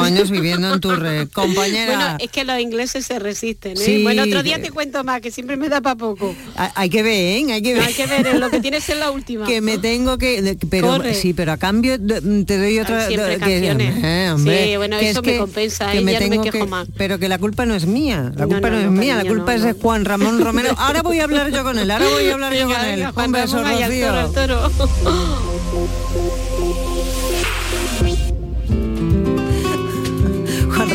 años viviendo en Turre, compañera. Bueno, es que los ingleses se resisten. ¿eh? Sí, bueno, otro día que- te cuento más, que siempre me da para poco. Ha- Hay que ver, ¿eh? hay que ver. Hay que ver, lo que tiene es la última. que me tengo que pero Corre. sí pero a cambio de- te doy otra Siempre canciones. eh, hombre, Sí, bueno, que eso es me que- compensa, que me Ya no me quejo que- más. pero que la culpa no es mía la culpa no, no, es mía la culpa es de. Juan Ramón Romero ahora voy a hablar yo con él ahora voy a hablar yo con él venga, un Juan beso Ramón, ahí al Rocío toro, al toro.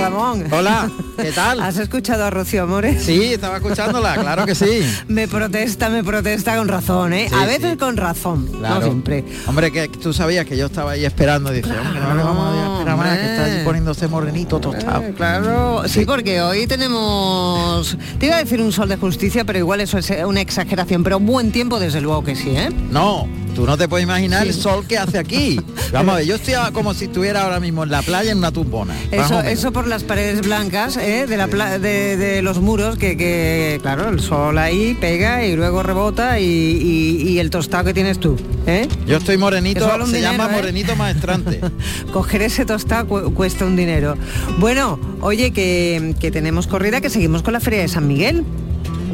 Ramón Hola, ¿qué tal? ¿has escuchado a Rocío Amores? Sí, estaba escuchándola, claro que sí. me protesta me protesta con razón ¿eh? Sí, a veces sí. con razón no Claro. siempre Hombre, que tú sabías que yo estaba ahí esperando, dice, hombre, no le vamos a esperar más, que está hombre. poniéndose morenito tostado. Eh, claro, sí, porque hoy tenemos, te iba a decir un sol de justicia, pero igual eso es una exageración, pero buen tiempo desde luego que sí, ¿eh? No, tú no te puedes imaginar el sol que hace aquí. Vamos a ver, yo estoy como si estuviera ahora mismo en la playa en una tumbona. Eso, eso por las paredes blancas ¿eh? de, la pla- de, de los muros, que, que, claro, el sol ahí pega y luego rebota y, y- y el tostado que tienes tú, ¿eh? Yo estoy morenito, se dinero, llama ¿eh? morenito maestrante. Coger ese tostado cu- cuesta un dinero. Bueno, oye, que, que tenemos corrida, que seguimos con la Feria de San Miguel.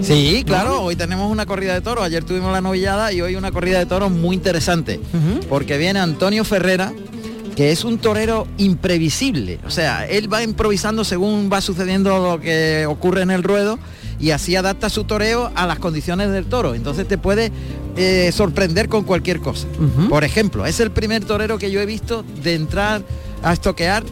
Sí, claro, hoy tenemos una corrida de toros, ayer tuvimos la novillada y hoy una corrida de toros muy interesante, porque viene Antonio Ferrera, que es un torero imprevisible, o sea, él va improvisando según va sucediendo lo que ocurre en el ruedo y así adapta su toreo a las condiciones del toro, entonces te puede eh, sorprender con cualquier cosa. Por ejemplo, es el primer torero que yo he visto de entrar a estoquear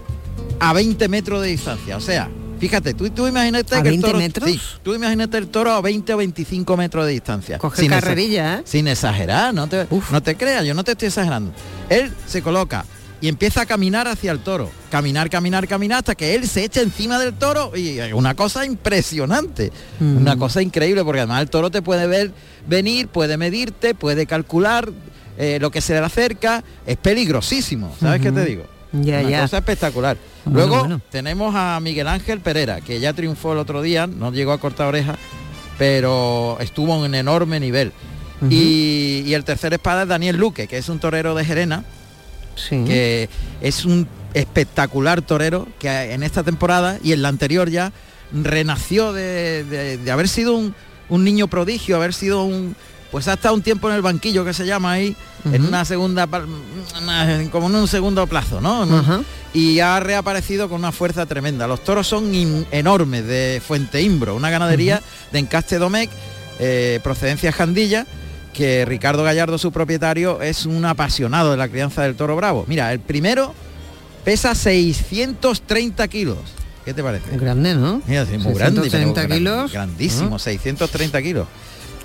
a 20 metros de distancia, o sea, Fíjate, tú, tú imagínate ¿A que el 20 toro, metros? sí, tú imagínate el toro a 20 o 25 metros de distancia. Coge Sin carrerilla, ¿eh? Sin exagerar, no te, no te creas, yo no te estoy exagerando. Él se coloca y empieza a caminar hacia el toro. Caminar, caminar, caminar hasta que él se echa encima del toro y es una cosa impresionante. Mm. Una cosa increíble porque además el toro te puede ver venir, puede medirte, puede calcular eh, lo que se le acerca. Es peligrosísimo, ¿sabes qué te digo? Ya, una ya. cosa espectacular. Bueno, Luego bueno. tenemos a Miguel Ángel Pereira, que ya triunfó el otro día, no llegó a cortar oreja, pero estuvo en un enorme nivel. Y, y el tercer espada es Daniel Luque, que es un torero de Gerena, Sí. que es un espectacular torero que en esta temporada y en la anterior ya renació de, de- de haber sido un, un niño prodigio, haber sido un pues ha estado un tiempo en el banquillo que se llama ahí, en una segunda como en un segundo plazo, ¿no? Y ha reaparecido con una fuerza tremenda. Los toros son in- enormes de Fuente Imbro, una ganadería de Encaste Domecq, eh, procedencia Jandilla, que Ricardo Gallardo, su propietario, es un apasionado de la crianza del toro bravo. Mira, el primero pesa 630 kilos. ¿Qué te parece? Grande, ¿no? Mira, sí, muy grande, pero 630 gran- kilos. grandísimo, Ah. 630 kilos.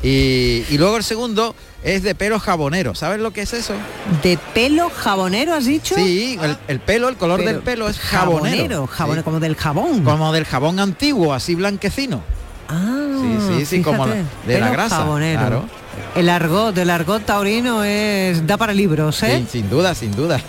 Y, y luego el segundo es de pelo jabonero. ¿Sabes lo que es eso? De pelo jabonero, has dicho. Sí, el, el pelo, el color Pero del pelo es jabonero. jabonero, Sí. como del jabón. Como del jabón antiguo, así blanquecino. Ah, Sí, sí, sí, como la- de la grasa, jabonero. claro. El argot, el argot taurino es da para libros, ¿eh? Sí, sin duda, sin duda.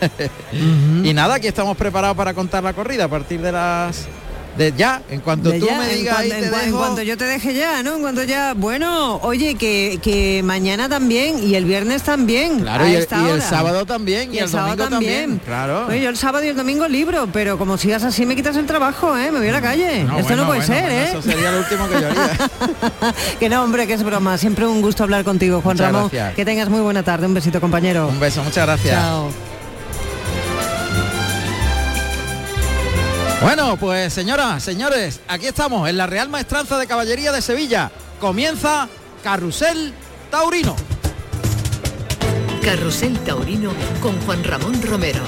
y nada, aquí estamos preparados para contar la corrida a partir de las... De ya, en cuanto De tú ya, me en digas cuanto- en, cuanto yo te deje ya, ¿no? En cuanto ya, bueno, oye, que, que mañana también y el viernes también. Claro, y el, y sábado también, y, el, sábado domingo también. Claro. Oye, yo el sábado y el domingo libro, pero como sigas así me quitas el trabajo, ¿eh? Me voy a la calle. Esto bueno, no puede bueno, ser, bueno, ¿eh? Eso sería lo último que yo haría. que no, hombre, que es broma. Siempre un gusto hablar contigo, Juan Muchas Ramón. gracias. Que tengas muy buena tarde. Un besito, compañero. Un beso, muchas gracias. Chao. Bueno, pues señoras, señores, aquí estamos en la Real Maestranza de Caballería de Sevilla. Comienza Carrusel Taurino. Carrusel Taurino con Juan Ramón Romero.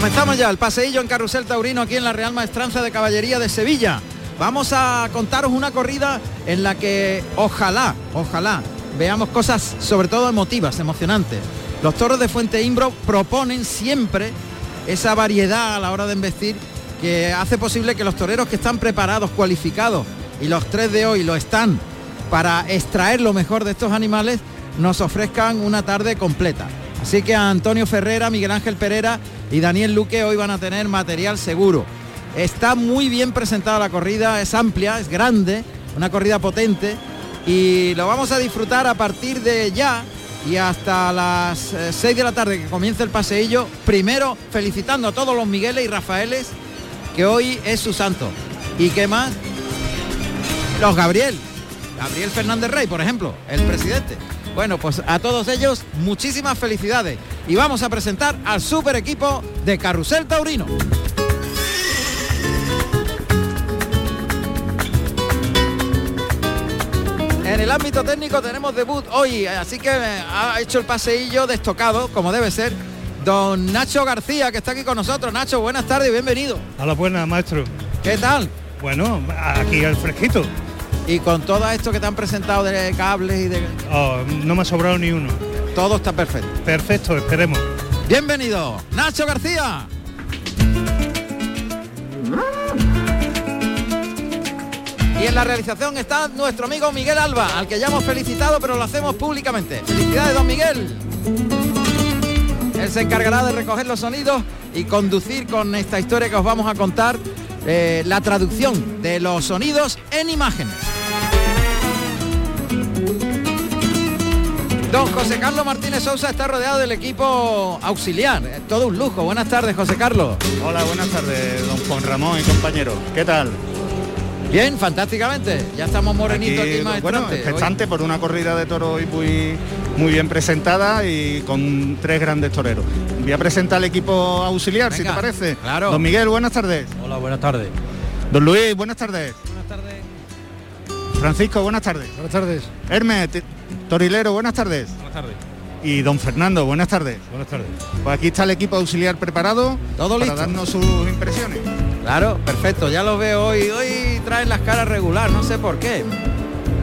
Comenzamos ya el paseillo en Carrusel Taurino aquí en la Real Maestranza de Caballería de Sevilla. Vamos a contaros una corrida en la que ojalá, ojalá veamos cosas sobre todo emotivas, emocionantes. Los toros de Fuente Imbro proponen siempre esa variedad a la hora de embestir que hace posible que los toreros que están preparados, cualificados, y los tres de hoy lo están para extraer lo mejor de estos animales, nos ofrezcan una tarde completa. Así que Antonio Ferrera, Miguel Ángel Pereira y Daniel Luque hoy van a tener material seguro. Está muy bien presentada la corrida, es amplia, es grande, una corrida potente y lo vamos a disfrutar a partir de ya y hasta las 6 eh, de la tarde que comience el paseillo. Primero felicitando a todos los Migueles y Rafaeles que hoy es su santo. ¿Y qué más? Los Gabriel. Gabriel Fernández Rey, por ejemplo, el presidente. Bueno, pues a todos ellos muchísimas felicidades. Y vamos a presentar al super equipo de Carrusel Taurino. En el ámbito técnico tenemos debut hoy, así que ha hecho el paseillo destocado, como debe ser, don Nacho García, que está aquí con nosotros. Nacho, buenas tardes y bienvenido. A la buena, maestro. ¿Qué tal? Bueno, aquí al fresquito. Y con todo esto que te han presentado de cables y de... Oh, no me ha sobrado ni uno. Todo está perfecto. Perfecto, esperemos. Bienvenido, Nacho García. Y en la realización está nuestro amigo Miguel Alba, al que ya hemos felicitado, pero lo hacemos públicamente. Felicidades, don Miguel. Él se encargará de recoger los sonidos y conducir con esta historia que os vamos a contar eh, la traducción de los sonidos en imágenes. Don José Carlos Martínez Sousa está rodeado del equipo auxiliar. Todo un lujo. Buenas tardes, José Carlos. Hola, buenas tardes, don Juan Ramón y compañero. ¿Qué tal? Bien, fantásticamente. Ya estamos morenitos aquí, más Bueno, expectante por una corrida de toro hoy muy, muy bien presentada y con tres grandes toreros. Voy a presentar al equipo auxiliar, si te parece. Claro. Don Miguel, buenas tardes. Hola, buenas tardes. Don Luis, buenas tardes. Buenas tardes. Francisco, buenas tardes. Buenas tardes. Hermes, Torilero, buenas tardes. Buenas tardes. Y don Fernando, buenas tardes. Buenas tardes. Pues aquí está el equipo auxiliar preparado Todo para listo. darnos sus impresiones. Claro, perfecto, ya lo veo hoy. Hoy traen las caras regular, no sé por qué.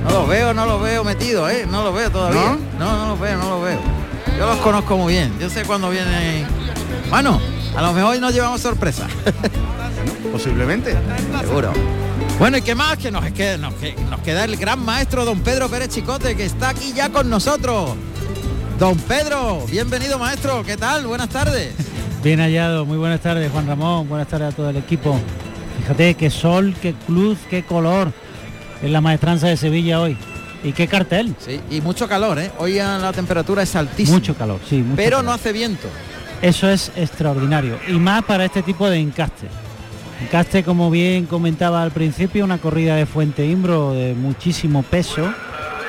No los veo, no los veo metidos, ¿eh? No los veo todavía. ¿No? No, no los veo, no los veo. Yo los conozco muy bien. Yo sé cuándo vienen. Bueno, a lo mejor hoy nos llevamos sorpresa. Posiblemente. Seguro. Bueno, ¿y qué más? Que nos, que nos, que nos queda el gran maestro don Pedro Pérez Chicote, que está aquí ya con nosotros. Don Pedro, bienvenido maestro, ¿qué tal? Buenas tardes. Bien hallado, muy buenas tardes Juan Ramón, buenas tardes a todo el equipo. Fíjate qué sol, qué luz, qué color en la maestranza de Sevilla hoy. Y qué cartel. Sí, y mucho calor, ¿eh? Hoy la temperatura es altísima. Mucho calor, sí. Mucho pero calor. no hace viento. Eso es extraordinario. Y más para este tipo de encaste. Encaste, como bien comentaba al principio, una corrida de Fuente Imbro de muchísimo peso,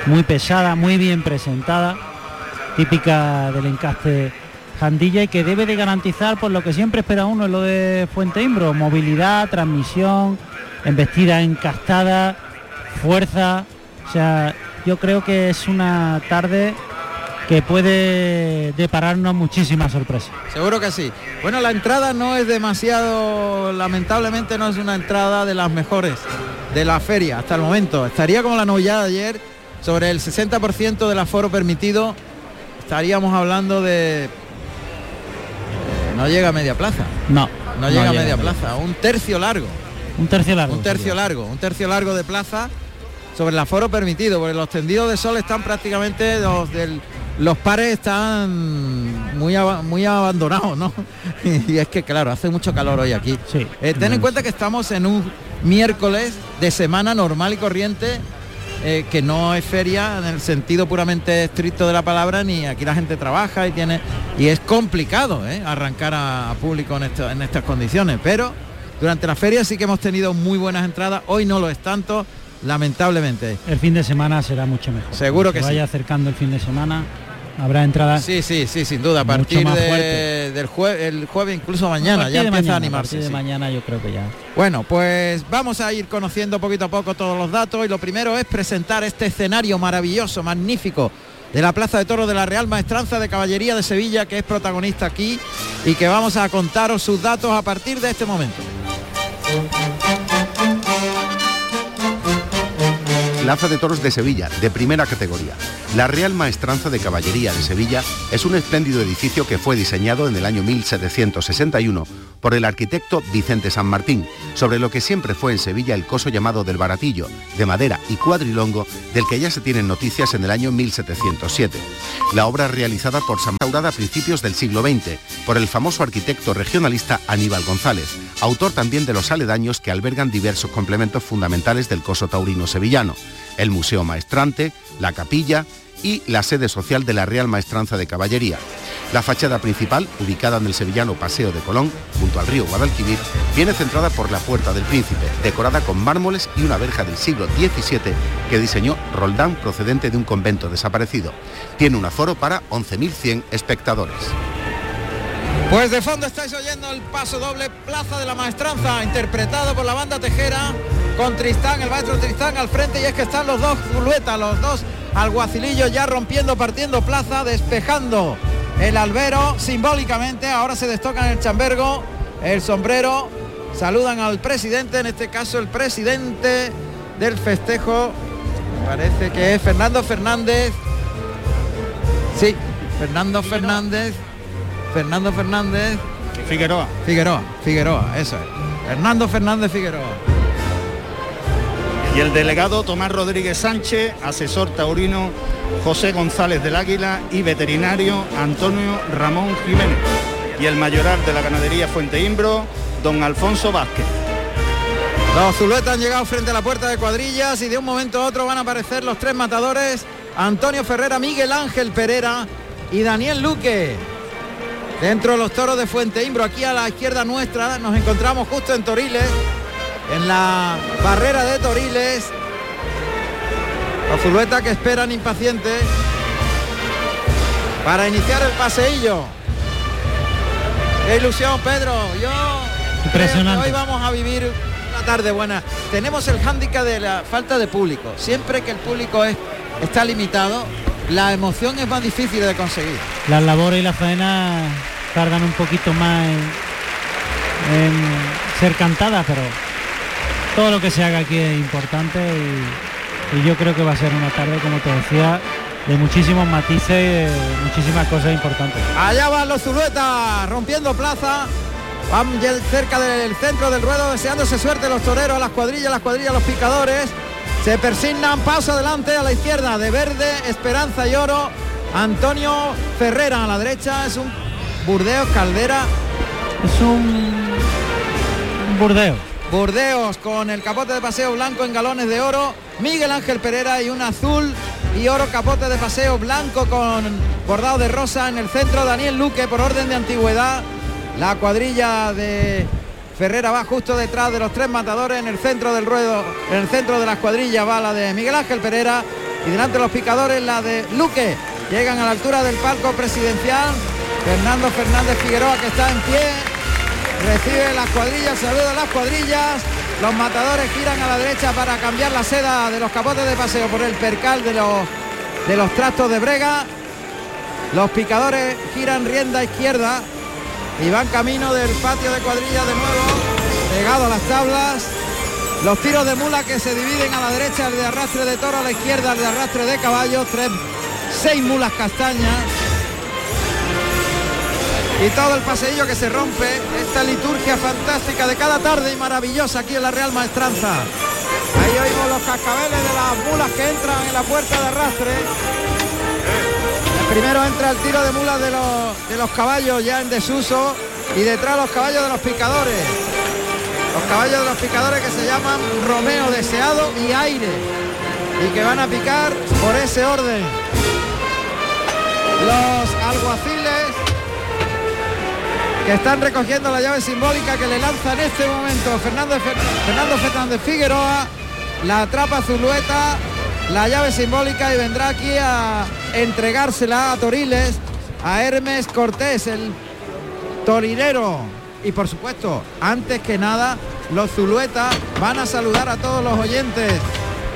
muy pesada, muy bien presentada, típica del encaste Jandilla y que debe de garantizar por lo que siempre espera uno en lo de Fuente Imbro, movilidad, transmisión, embestida encastada, fuerza. O sea, yo creo que es una tarde que puede depararnos muchísimas sorpresas. Seguro que sí. Bueno, la entrada no es demasiado, lamentablemente no es una entrada de las mejores de la feria hasta el momento. Estaría como la novillada de ayer, sobre el 60% del aforo permitido, estaríamos hablando de... No llega a media plaza. No, No, llega a media plaza, un tercio largo. Un tercio largo. Un tercio largo, un tercio largo de plaza sobre el aforo permitido, porque los tendidos de sol están prácticamente los del los pares están muy muy abandonados, ¿no? Y es que claro, hace mucho calor hoy aquí. Sí. Eh, ten en cuenta que estamos en un miércoles de semana normal y corriente, eh, que no es feria en el sentido puramente estricto de la palabra, ni aquí la gente trabaja y tiene. Y es complicado ¿eh? arrancar a, a público en, esto- en estas condiciones. Pero durante la feria sí que hemos tenido muy buenas entradas, hoy no lo es tanto, lamentablemente. El fin de semana será mucho mejor. Seguro que Se vaya sí. acercando el fin de semana, habrá entradas. Sí, sí, sí, sin duda. A Mucho partir más de- del jue- el jueves, incluso mañana, ya empieza mañana, a animarse. de sí. mañana yo creo que ya. Bueno, pues vamos a ir conociendo poquito a poco todos los datos y lo primero es presentar este escenario maravilloso, magnífico de la Plaza de Toros de la Real Maestranza de Caballería de Sevilla, que es protagonista aquí y que vamos a contaros sus datos a partir de este momento. Plaza de Toros de Sevilla, de primera categoría. La Real Maestranza de Caballería de Sevilla es un espléndido edificio que fue diseñado en el año 1761 por el arquitecto Vicente San Martín, sobre lo que siempre fue en Sevilla el coso llamado del Baratillo, de madera y cuadrilongo, del que ya se tienen noticias en el año 1707. La obra realizada por San Maurada a principios del siglo XX, por el famoso arquitecto regionalista Aníbal González, autor también de los aledaños que albergan diversos complementos fundamentales del coso taurino sevillano, el Museo Maestrante, la capilla y la sede social de la Real Maestranza de Caballería. La fachada principal, ubicada en el sevillano Paseo de Colón, junto al río Guadalquivir, viene centrada por la Puerta del Príncipe, decorada con mármoles y una verja del siglo XVII que diseñó Roldán procedente de un convento desaparecido. Tiene un aforo para 11.100 espectadores. Pues de fondo estáis oyendo el paso doble Plaza de la Maestranza, interpretado por la banda Tejera, con Tristán, el maestro Tristán al frente, y es que están los dos zuluetas, los dos alguacilillos ya rompiendo, partiendo plaza, despejando el albero simbólicamente, ahora se destocan el chambergo, el sombrero, saludan al presidente, en este caso el presidente del festejo, parece que es Fernando Fernández, sí, Fernando Fernández, Fernando Fernández, Figueroa. Figueroa, Figueroa, eso es, Fernando Fernández Figueroa. Y el delegado Tomás Rodríguez Sánchez, asesor taurino José González del Águila y veterinario Antonio Ramón Jiménez. Y el mayoral de la ganadería Fuente Imbro, don Alfonso Vázquez. Los zuluetas han llegado frente a la puerta de cuadrillas y de un momento a otro van a aparecer los tres matadores, Antonio Ferrera, Miguel Ángel Pereira y Daniel Luque. Dentro de los toros de Fuente Imbro, aquí a la izquierda nuestra, nos encontramos justo en Toriles, en la barrera de Toriles. Los zuluetas que esperan impacientes para iniciar el paseillo. Qué ilusión, Pedro. Yo Impresionante. hoy vamos a vivir una tarde buena. Tenemos el hándicap de la falta de público. Siempre que el público es, está limitado, la emoción es más difícil de conseguir. Las labores y la faena tardan un poquito más en, en ser cantadas, pero todo lo que se haga aquí es importante y, y yo creo que va a ser una tarde, como te decía, de muchísimos matices y de muchísimas cosas importantes. Allá van los zuluetas rompiendo plaza. Van cerca del centro del ruedo deseándose suerte los toreros, las cuadrillas, las cuadrillas, los picadores. Se persignan, paso adelante a la izquierda, de verde, esperanza y oro. Antonio Ferrera a la derecha, es un Burdeos Caldera. Es un, un burdeo. Burdeos con el capote de paseo blanco en galones de oro. Miguel Ángel Pereira y un azul y oro capote de paseo blanco con bordado de rosa en el centro. Daniel Luque por orden de antigüedad. La cuadrilla de Ferrera va justo detrás de los tres matadores en el centro del ruedo. En el centro de las cuadrillas va la de Miguel Ángel Pereira y delante de los picadores la de Luque. Llegan a la altura del palco presidencial. Fernando Fernández Figueroa que está en pie. Recibe las cuadrillas, saluda a las cuadrillas. Los matadores giran a la derecha para cambiar la seda de los capotes de paseo por el percal de los, de los trastos de brega. Los picadores giran rienda izquierda y van camino del patio de cuadrillas de nuevo, pegado a las tablas. Los tiros de mula que se dividen a la derecha, el de arrastre de toro, a la izquierda, el de arrastre de caballo, tres, seis mulas castañas. Y todo el paseillo que se rompe, esta liturgia fantástica de cada tarde y maravillosa aquí en la Real Maestranza. Ahí oímos los cascabeles de las mulas que entran en la puerta de arrastre. Primero entra el tiro de mulas de los, de los caballos ya en desuso y detrás los caballos de los picadores. Los caballos de los picadores que se llaman Romeo Deseado y Aire y que van a picar por ese orden. Los alguaciles que están recogiendo la llave simbólica que le lanza en este momento Fernando, Fer- Fernando Fernández Figueroa, la atrapa Zulueta, la llave simbólica y vendrá aquí a entregársela a Toriles, a Hermes Cortés, el torinero. Y por supuesto, antes que nada, los Zuluetas van a saludar a todos los oyentes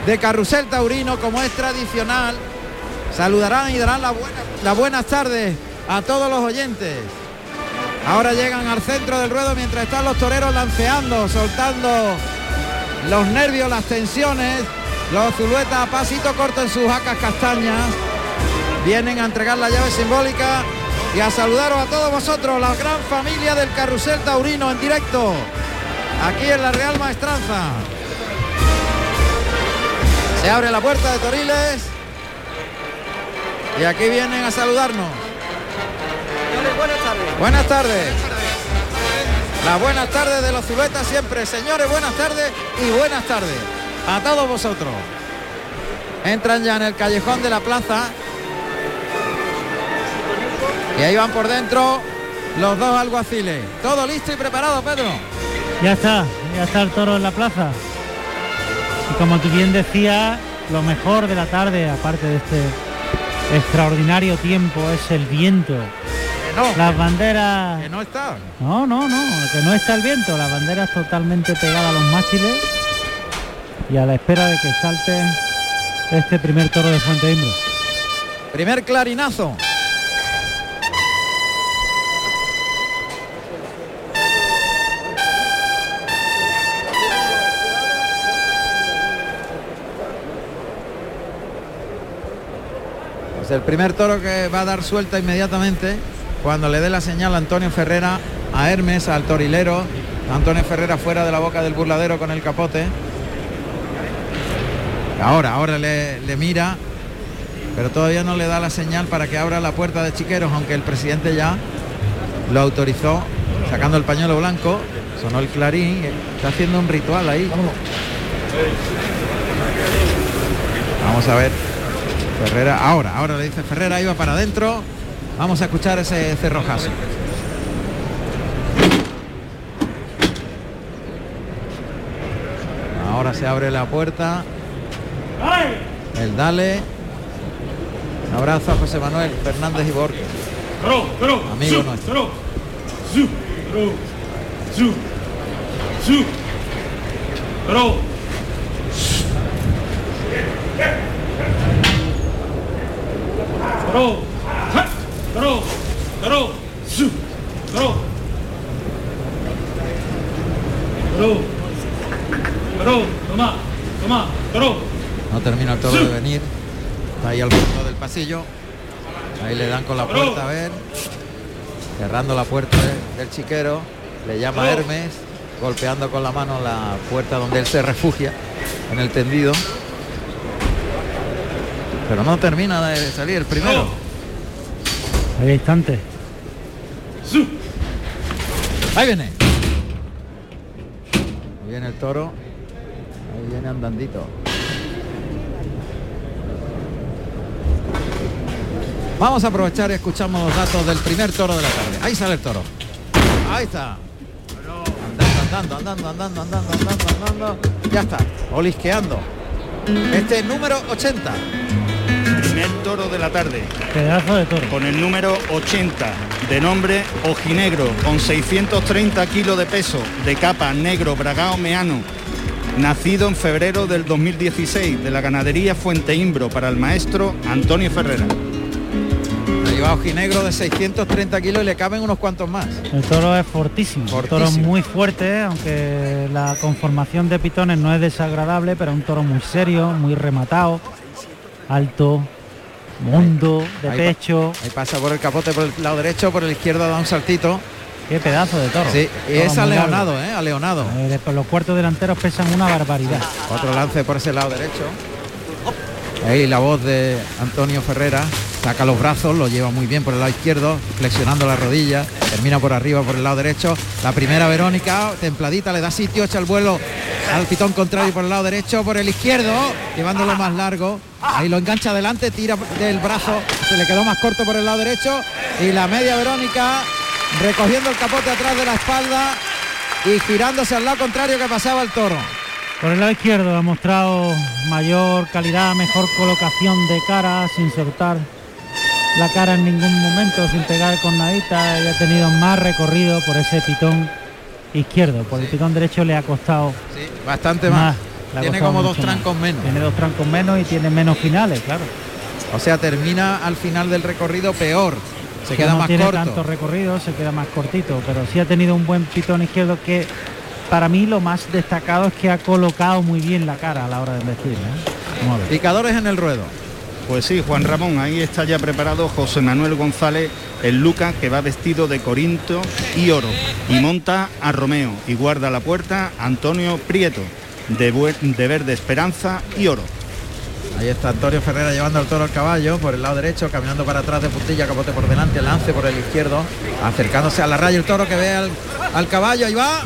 de Carrusel Taurino como es tradicional. Saludarán y darán la buena- las buenas tardes a todos los oyentes. Ahora llegan al centro del ruedo mientras están los toreros lanceando, soltando los nervios, las tensiones. Los zuluetas a pasito corto en sus jacas castañas. Vienen a entregar la llave simbólica y a saludaros a todos vosotros, la gran familia del Carrusel Taurino en directo, aquí en la Real Maestranza. Se abre la puerta de Toriles y aquí vienen a saludarnos. Buenas tardes. Buenas tardes. Las buenas tardes de los Zubetas siempre. Señores, buenas tardes y buenas tardes a todos vosotros. Entran ya en el callejón de la plaza. Y ahí van por dentro los dos alguaciles. Todo listo y preparado, Pedro. Ya está, ya está el toro en la plaza. Y como tú bien decías, lo mejor de la tarde, aparte de este extraordinario tiempo, es el viento. no, Las banderas... Que no está. No, no, no, que no está el viento. Las banderas totalmente pegadas a los mástiles y a la espera de que salte este primer toro de Fuente Imbro. Primer clarinazo. El primer toro que va a dar suelta inmediatamente cuando le dé la señal a Antonio Ferrera a Hermes, al torilero. Antonio Ferrera fuera de la boca del burladero con el capote. Ahora, ahora le, le mira, pero todavía no le da la señal para que abra la puerta de Chiqueros, aunque el presidente ya lo autorizó, sacando el pañuelo blanco, sonó el clarín, está haciendo un ritual ahí. Vamos a ver. Ferrera, ahora, ahora le dice Ferrera, iba para adentro. Vamos a escuchar ese cerrojazo. Ahora se abre la puerta. El dale. Un abrazo a José Manuel Fernández y Borges. Amigo nuestro. No termina el toro de venir. Está ahí al fondo del pasillo. Ahí le dan con la puerta a ver. Cerrando la puerta de- del chiquero. Le llama Hermes. Golpeando con la mano la puerta donde él se refugia. En el tendido. Pero no termina de salir el primero. Hay instante. Ahí viene. Ahí viene el toro. Ahí viene andandito. Vamos a aprovechar y escuchamos los datos del primer toro de la tarde. Ahí sale el toro. Ahí está. Andando, andando, andando, andando, andando, andando. Ya está. Olisqueando. Este es número 80. Primer toro de la tarde. Pedazo de toro. Con el número 80 de nombre Ojinegro, con 630 kilos de peso, de capa negro bragao meano. Nacido en febrero del 2016 de la ganadería Fuente Imbro para el maestro Antonio Ferrera. Ahí va ojinegro de 630 kilos y le caben unos cuantos más. El toro es fortísimo, un toro Fortísimo. muy fuerte, aunque la conformación de pitones no es desagradable, pero un toro muy serio, muy rematado, alto, mundo, de Ahí pecho. Ahí pasa por el capote por el lado derecho, por el izquierdo da un saltito. Qué pedazo de toro. Sí, y es aleonado. ¿eh? Aleonado. Eh, los cuartos delanteros pesan una barbaridad. Otro lance por ese lado derecho. Ahí la voz de Antonio Ferrera. Saca los brazos, lo lleva muy bien por el lado izquierdo, flexionando la rodilla, termina por arriba por el lado derecho. La primera Verónica, templadita, le da sitio, echa el vuelo al pitón contrario por el lado derecho, por el izquierdo, llevándolo más largo. Ahí lo engancha adelante, tira del brazo, se le quedó más corto por el lado derecho. Y la media Verónica recogiendo el capote atrás de la espalda y girándose al lado contrario que pasaba el toro. Por el lado izquierdo ha mostrado mayor calidad, mejor colocación de cara, sin soltar la cara en ningún momento, sin pegar con nadita y ha tenido más recorrido por ese pitón izquierdo. Por el pitón derecho le ha costado Bastante más. Tiene como dos más. trancos menos. Tiene dos trancos menos y tiene menos finales, claro. O sea, termina al final del recorrido peor. Se queda no más tiene corto. tanto recorrido, se queda más cortito, pero sí ha tenido un buen pitón izquierdo que para mí lo más destacado es que ha colocado muy bien la cara a la hora de vestir. ¿eh? Picadores en el ruedo. Pues sí, Juan Ramón, ahí está ya preparado José Manuel González, el Lucas, que va vestido de Corinto y oro, y monta a Romeo, y guarda la puerta Antonio Prieto, de, verde esperanza y oro. Ahí está Antonio Ferrera llevando al toro al caballo por el lado derecho, caminando para atrás de puntilla, capote por delante, lance por el izquierdo, acercándose a la raya el toro que ve al, al caballo, ahí va.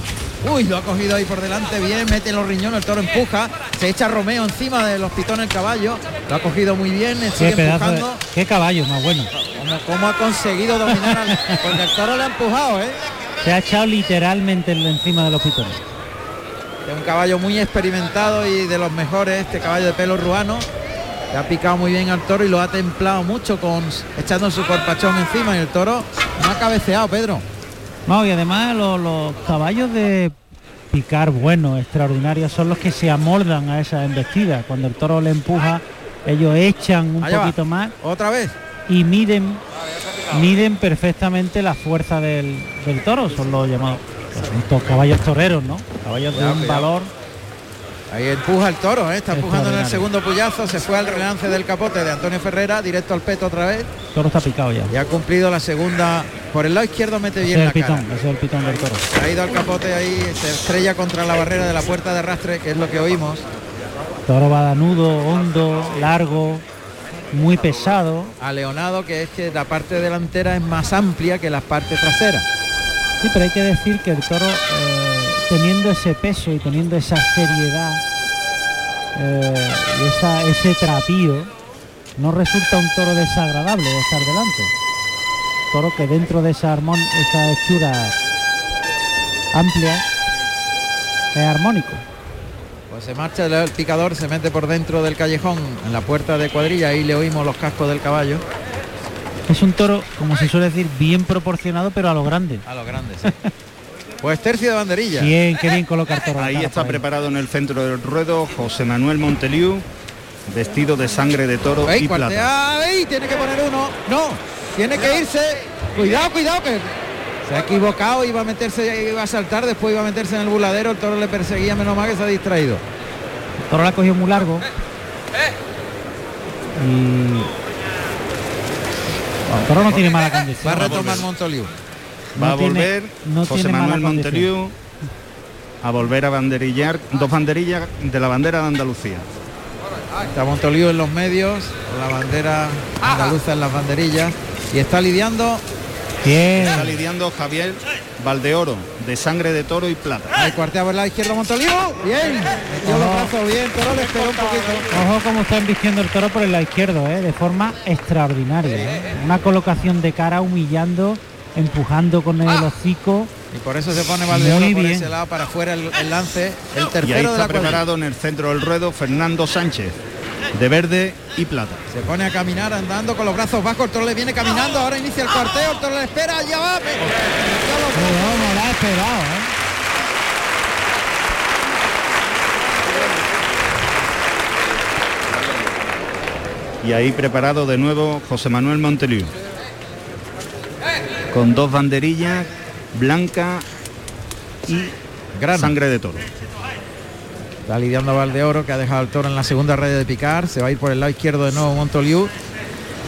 Uy, lo ha cogido ahí por delante, bien, mete los riñones, el toro empuja, se echa Romeo encima de los pitones el caballo, lo ha cogido muy bien, sigue Qué de, empujando. qué caballo más bueno. Como, cómo ha conseguido dominar al, porque el toro le ha empujado, ¿eh? Se ha echado literalmente en- encima de los pitones. Es un caballo muy experimentado y de los mejores, este caballo de pelo ruano. Le ha picado muy bien al toro y lo ha templado mucho con echando su corpachón encima y el toro no ha cabeceado, Pedro. No, y además los, los caballos de picar buenos, extraordinarios, son los que se amoldan a esa embestida. Cuando el toro le empuja, ellos echan un Allá va. poquito más Otra vez. y miden miden perfectamente la fuerza del, del toro. Son los llamados pues, caballos toreros, ¿no? Caballos de un valor. Ahí empuja el toro, ¿eh? está empujando en el segundo puyazo, se fue al relance del capote de Antonio Ferrera, directo al peto otra vez. El toro está picado ya. Y ha cumplido la segunda. Por el lado izquierdo mete bien la el pitón, cara. ese es el pitón del toro. Ha ido al capote ahí, se estrella contra la barrera de la puerta de arrastre, que es lo que oímos. Toro va danudo, hondo, largo, muy pesado. A Leonado, que es que la parte delantera es más amplia que las partes traseras. Sí, pero hay que decir que el toro, eh, teniendo ese peso y teniendo esa seriedad eh, y esa- ese trapío, no resulta un toro desagradable de estar delante. Toro que dentro de esa, armón esa hechura amplia es armónico. Pues se marcha el, el picador, se mete por dentro del callejón, en la puerta de cuadrilla, ahí le oímos los cascos del caballo. Es un toro, como se suele decir, bien proporcionado, pero a lo grande. A lo grande, sí. Pues tercio de banderilla. Bien, qué bien coloca el toro. la Ahí está preparado en el centro del ruedo José Manuel Monteliu, vestido de sangre de toro Ey, y plata. ey, tiene que poner uno. No, tiene que irse. Cuidado, cuidado, que se ha equivocado, iba a meterse, iba a saltar, después iba a meterse en el buladero, el toro le perseguía, menos mal que se ha distraído. El toro la cogió muy largo. Y... Bueno, el toro no tiene mala Va a condición. retomar Montoliu. Va No a tiene- volver no José Manuel. Monteliu a volver a banderillar dos banderillas de la bandera de Andalucía. Está Montoliu en los medios, con la bandera andaluza en las banderillas y está lidiando. Bien. Está lidiando Javier Valdeoro, de sangre de toro y plata. Ahí cuartea por el lado izquierdo Montoliu. Bien, metió los brazos bien, toro le esperó un poquito. Ojo cómo está embistiendo el toro por el lado izquierdo, ¿eh? de forma extraordinaria. ¿eh? Una colocación de cara humillando, empujando con el hocico. Y por eso se pone Valdeoro Muy por bien. ese lado para afuera el, el lance, el Y ahí tercero de está la cuadrilla. preparado en el centro del ruedo Fernando Sánchez, de verde y plata. Se pone a caminar andando con los brazos bajos, el toro le viene caminando, ahora inicia el cuarteo, el toro le espera, ya va. pero- no la ha esperado, ¿eh? Y ahí preparado de nuevo José Manuel Monteliu. Con dos banderillas, blanca y Grana. sangre de toro. Está lidiando Valdeoro que ha dejado el toro en la segunda raya de picar. Se va a ir por el lado izquierdo de nuevo Montoliu.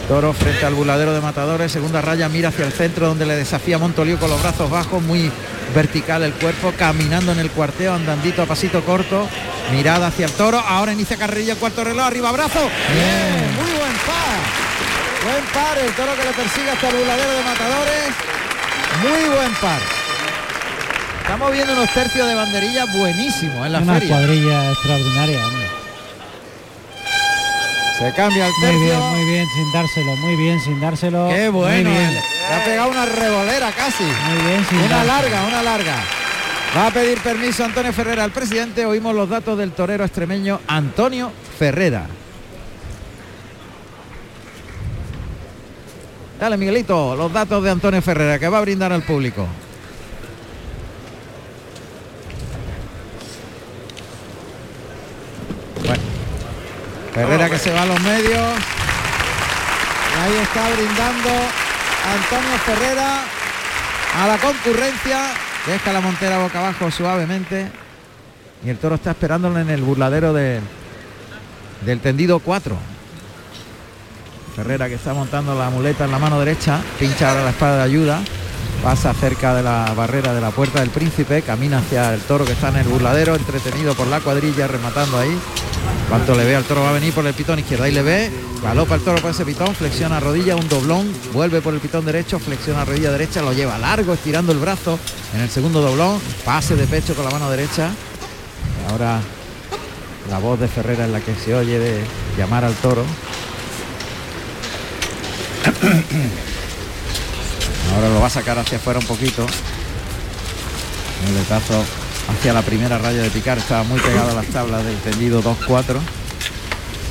Toro frente al buladero de matadores. Segunda raya mira hacia el centro donde le desafía Montoliu con los brazos bajos. Muy vertical el cuerpo. Caminando en el cuarteo. Andandito a pasito corto. Mirada hacia el toro. Ahora inicia carrerilla cuarto reloj. Arriba brazo. Bien. Muy buen par. Buen par. El toro que le persigue hasta el buladero de matadores. Muy buen par. Estamos viendo unos tercios de banderilla buenísimos en la Una feria. cuadrilla extraordinaria. hombre. Se cambia el Muy tercio. bien, muy bien, sin dárselo, muy bien, sin dárselo. Qué bueno. Muy bien, Le ha pegado una revolera casi. muy bien, sin Una dárselo. larga, una larga. Va a pedir permiso Antonio Ferrera al presidente. Oímos los datos del torero extremeño Antonio Ferrera. Dale, Miguelito, los datos de Antonio Ferrera que va a brindar al público. Bueno, Ferrera que se va a los medios. Ahí está brindando Antonio Ferrera a la concurrencia. Deja la montera boca abajo suavemente. Y el toro está esperándolo en el burladero de- del tendido 4. Ferrera que está montando la muleta en la mano derecha, pincha ahora la espada de ayuda, pasa cerca de la barrera de la puerta del príncipe, camina hacia el toro que está en el burladero, entretenido por la cuadrilla, rematando ahí. Cuanto le ve al toro va a venir por el pitón izquierda y le ve, galopa el toro por ese pitón, flexiona rodilla, un doblón, vuelve por el pitón derecho, flexiona rodilla derecha, lo lleva largo, estirando el brazo en el segundo doblón, pase de pecho con la mano derecha. Ahora la voz de Ferrera es la que se oye de llamar al toro. Ahora lo va a sacar hacia afuera un poquito. El letazo hacia la primera raya de picar. Estaba muy pegado a las tablas del tendido 2-4.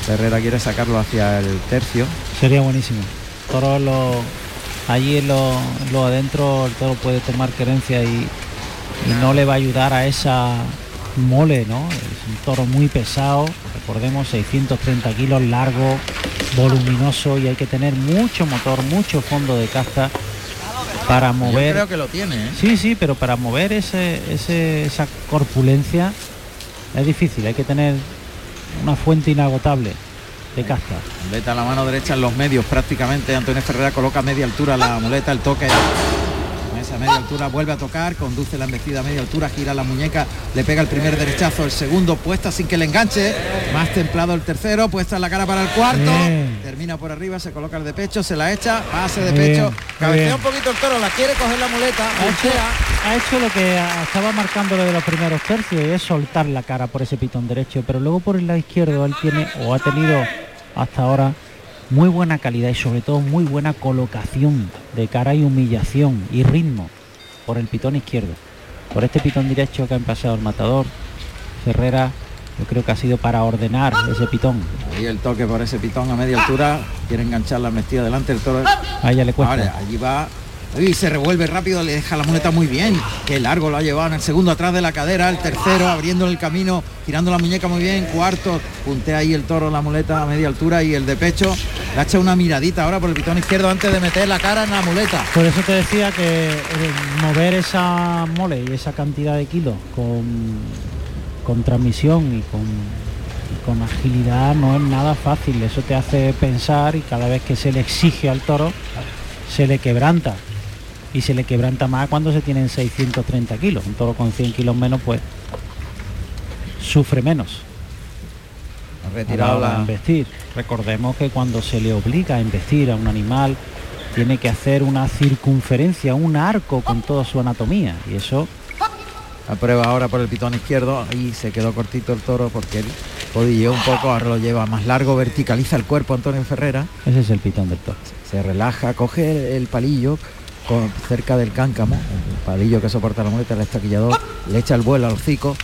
Ferrera quiere sacarlo hacia el tercio. Sería buenísimo. Toro lo, allí lo, lo adentro el toro puede tomar querencia y, y no le va a ayudar a esa mole, ¿no? Es un toro muy pesado, recordemos 630 kilos, largo, voluminoso y hay que tener mucho motor, mucho fondo de caza para Yo mover. creo que lo tiene, ¿eh? Sí, sí, pero para mover ese, ese- esa corpulencia es difícil, hay que tener una fuente inagotable de caza. A la mano derecha en los medios prácticamente. Antonio Ferrera coloca a media altura la muleta, el toque. Media altura vuelve a tocar, conduce la embestida a media altura, gira la muñeca, le pega el primer derechazo, el segundo puesta sin que le enganche, más templado el tercero, puesta en la cara para el cuarto, Bien. termina por arriba, se coloca el de pecho, se la echa, pase de pecho, cabecea un poquito el toro, la quiere coger la muleta, Ha hecho, ha hecho lo que estaba marcándole de los primeros tercios y es soltar la cara por ese pitón derecho, pero luego por el lado izquierdo él tiene o ha tenido hasta ahora muy buena calidad y sobre todo muy buena colocación de cara y humillación y ritmo por el pitón izquierdo. Por este pitón derecho que ha empezado el matador, Ferrera yo creo que ha sido para ordenar ese pitón. Ahí el toque por ese pitón a media altura, quiere enganchar la embestida delante del toro. A ella le cuesta. Ahora, allí va. Y se revuelve rápido, le deja la muleta muy bien. Qué largo lo ha llevado en el segundo atrás de la cadera, el tercero abriendo el camino, girando la muñeca muy bien, cuarto, puntea ahí el toro, la muleta a media altura y el de pecho. Le ha hecho una miradita ahora por el pitón izquierdo antes de meter la cara en la muleta. Por eso te decía que eh, mover esa mole y esa cantidad de kilos con, con transmisión y con, y con agilidad no es nada fácil. Eso te hace pensar y cada vez que se le exige al toro se le quebranta. Y se le quebranta más cuando se tienen 630 kilos. Un toro con 100 kilos menos pues sufre menos. Ha retirado la, embestir. Recordemos que cuando se le obliga a embestir a un animal, tiene que hacer una circunferencia, un arco con toda su anatomía. Y eso, la prueba ahora por el pitón izquierdo. Ahí se quedó cortito el toro porque él codilleó un poco, ahora lo lleva más largo, verticaliza el cuerpo Antonio Ferrera. ese es el pitón del toro. se relaja, coge el palillo con- cerca del cáncamo, el palillo que soporta la muleta, el estaquillador, le echa el vuelo al hocico,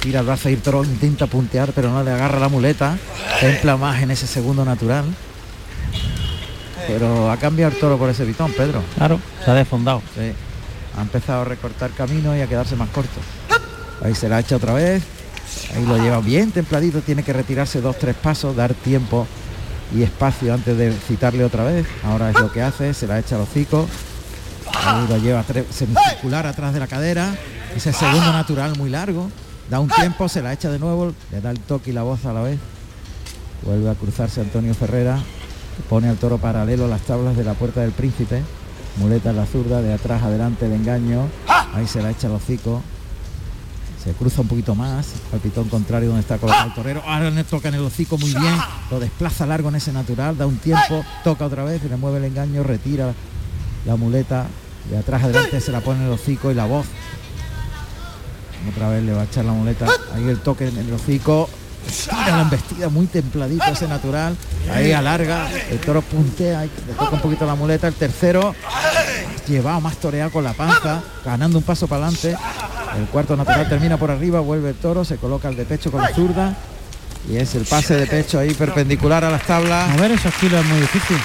tira el brazo y toro intenta puntear, pero no le agarra la muleta, templa más en ese segundo natural. Pero ha cambiado el toro por ese pitón, Pedro. Claro, se ha desfondado. Sí. Ha empezado a recortar camino y a quedarse más corto. Ahí se la echa otra vez. Ahí lo lleva bien templadito. Tiene que retirarse dos, tres pasos, dar tiempo y espacio antes de citarle otra vez. Ahora es lo que hace, se la echa al hocico. Ahí lo lleva semicircular atrás de la cadera. Ese segundo natural muy largo. Da un tiempo, se la echa de nuevo, le da el toque y la voz a la vez. Vuelve a cruzarse Antonio Ferrera. Pone al toro paralelo a las tablas de la puerta del príncipe. Muleta en la zurda, de atrás adelante de engaño. Ahí se la echa al hocico. Se cruza un poquito más al pitón contrario donde está colocado el torero. Ahora le toca en el hocico muy bien. Lo desplaza largo en ese natural. Da un tiempo. Toca otra vez. Le mueve el engaño. Retira la muleta. De atrás adelante se la pone el hocico y la voz. Otra vez le va a echar la muleta. Ahí el toque en el hocico. La embestida muy templadito ese natural. Ahí alarga. El toro puntea. Le toca un poquito la muleta. El tercero llevado más toreado con la panza, ganando un paso para adelante. El cuarto natural termina por arriba, vuelve el toro, se coloca el de pecho con la zurda. Y es el pase de pecho ahí perpendicular a las tablas. Mover esos kilos es muy difícil.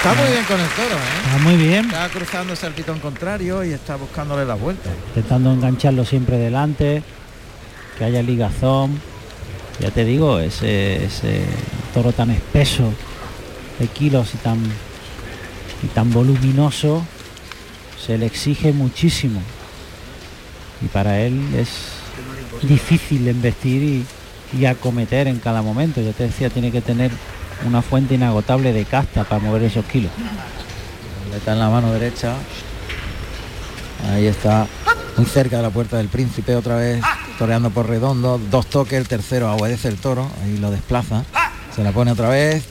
Está muy bien con el toro, ¿eh? Está muy bien. Está cruzándose al pitón contrario y está buscándole la vuelta. Intentando engancharlo siempre delante, que haya ligazón. Ya te digo, ese, ese toro tan espeso de kilos y tan, y tan voluminoso, se le exige muchísimo. Y para él es difícil embestir y, y acometer en cada momento. Yo te decía, tiene que tener una fuente inagotable de casta para mover esos kilos. Muleta en la mano derecha. Ahí está, muy cerca de la puerta del príncipe otra vez, toreando por redondo, dos toques, el tercero obedece el toro, ahí lo desplaza, se la pone otra vez,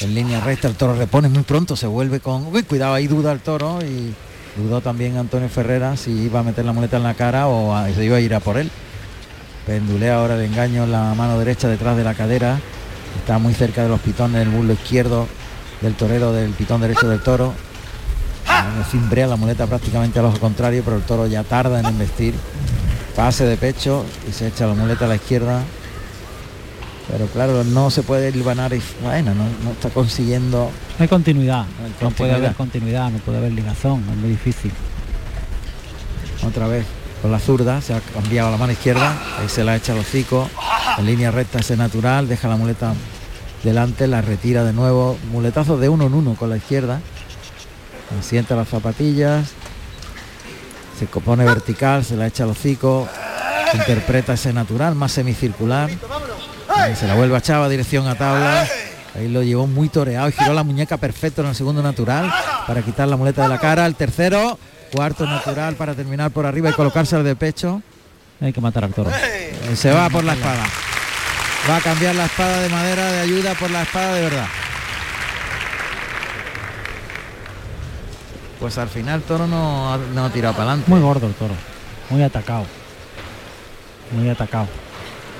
en línea recta, el toro repone muy pronto, se vuelve con. Uy, cuidado, ahí duda el toro y dudó también Antonio Ferrera si iba a meter la muleta en la cara o se iba a ir a por él. Pendulea ahora el engaño en la mano derecha detrás de la cadera. Está muy cerca de los pitones, el muslo izquierdo del torero del pitón derecho del toro. Eh, Cimbrea la muleta prácticamente al ojo contrario, pero el toro ya tarda en embestir. Pase de pecho y se echa la muleta a la izquierda. Pero claro, no se puede hilvanar y bueno, no, no está consiguiendo. No hay continuidad, hay no puede haber continuidad, no puede haber ligazón, es muy difícil. Otra vez la zurda, se ha cambiado la mano izquierda, ahí se la echa al hocico, en línea recta ese natural, deja la muleta delante, la retira de nuevo, muletazo de uno en uno con la izquierda, sienta las zapatillas, se pone vertical, se la echa al hocico, interpreta ese natural más semicircular, se la vuelve a Chava, dirección a tabla, ahí lo llevó muy toreado y giró la muñeca perfecto en el segundo natural para quitar la muleta de la cara, el tercero, cuarto natural para terminar por arriba y colocarse al de pecho. Hay que matar al toro. Eh, Se va por la espada. Va a cambiar la espada de madera de ayuda por la espada de verdad. Pues al final el toro no no ha tirado para adelante. Muy gordo el toro, muy atacado. Muy atacado.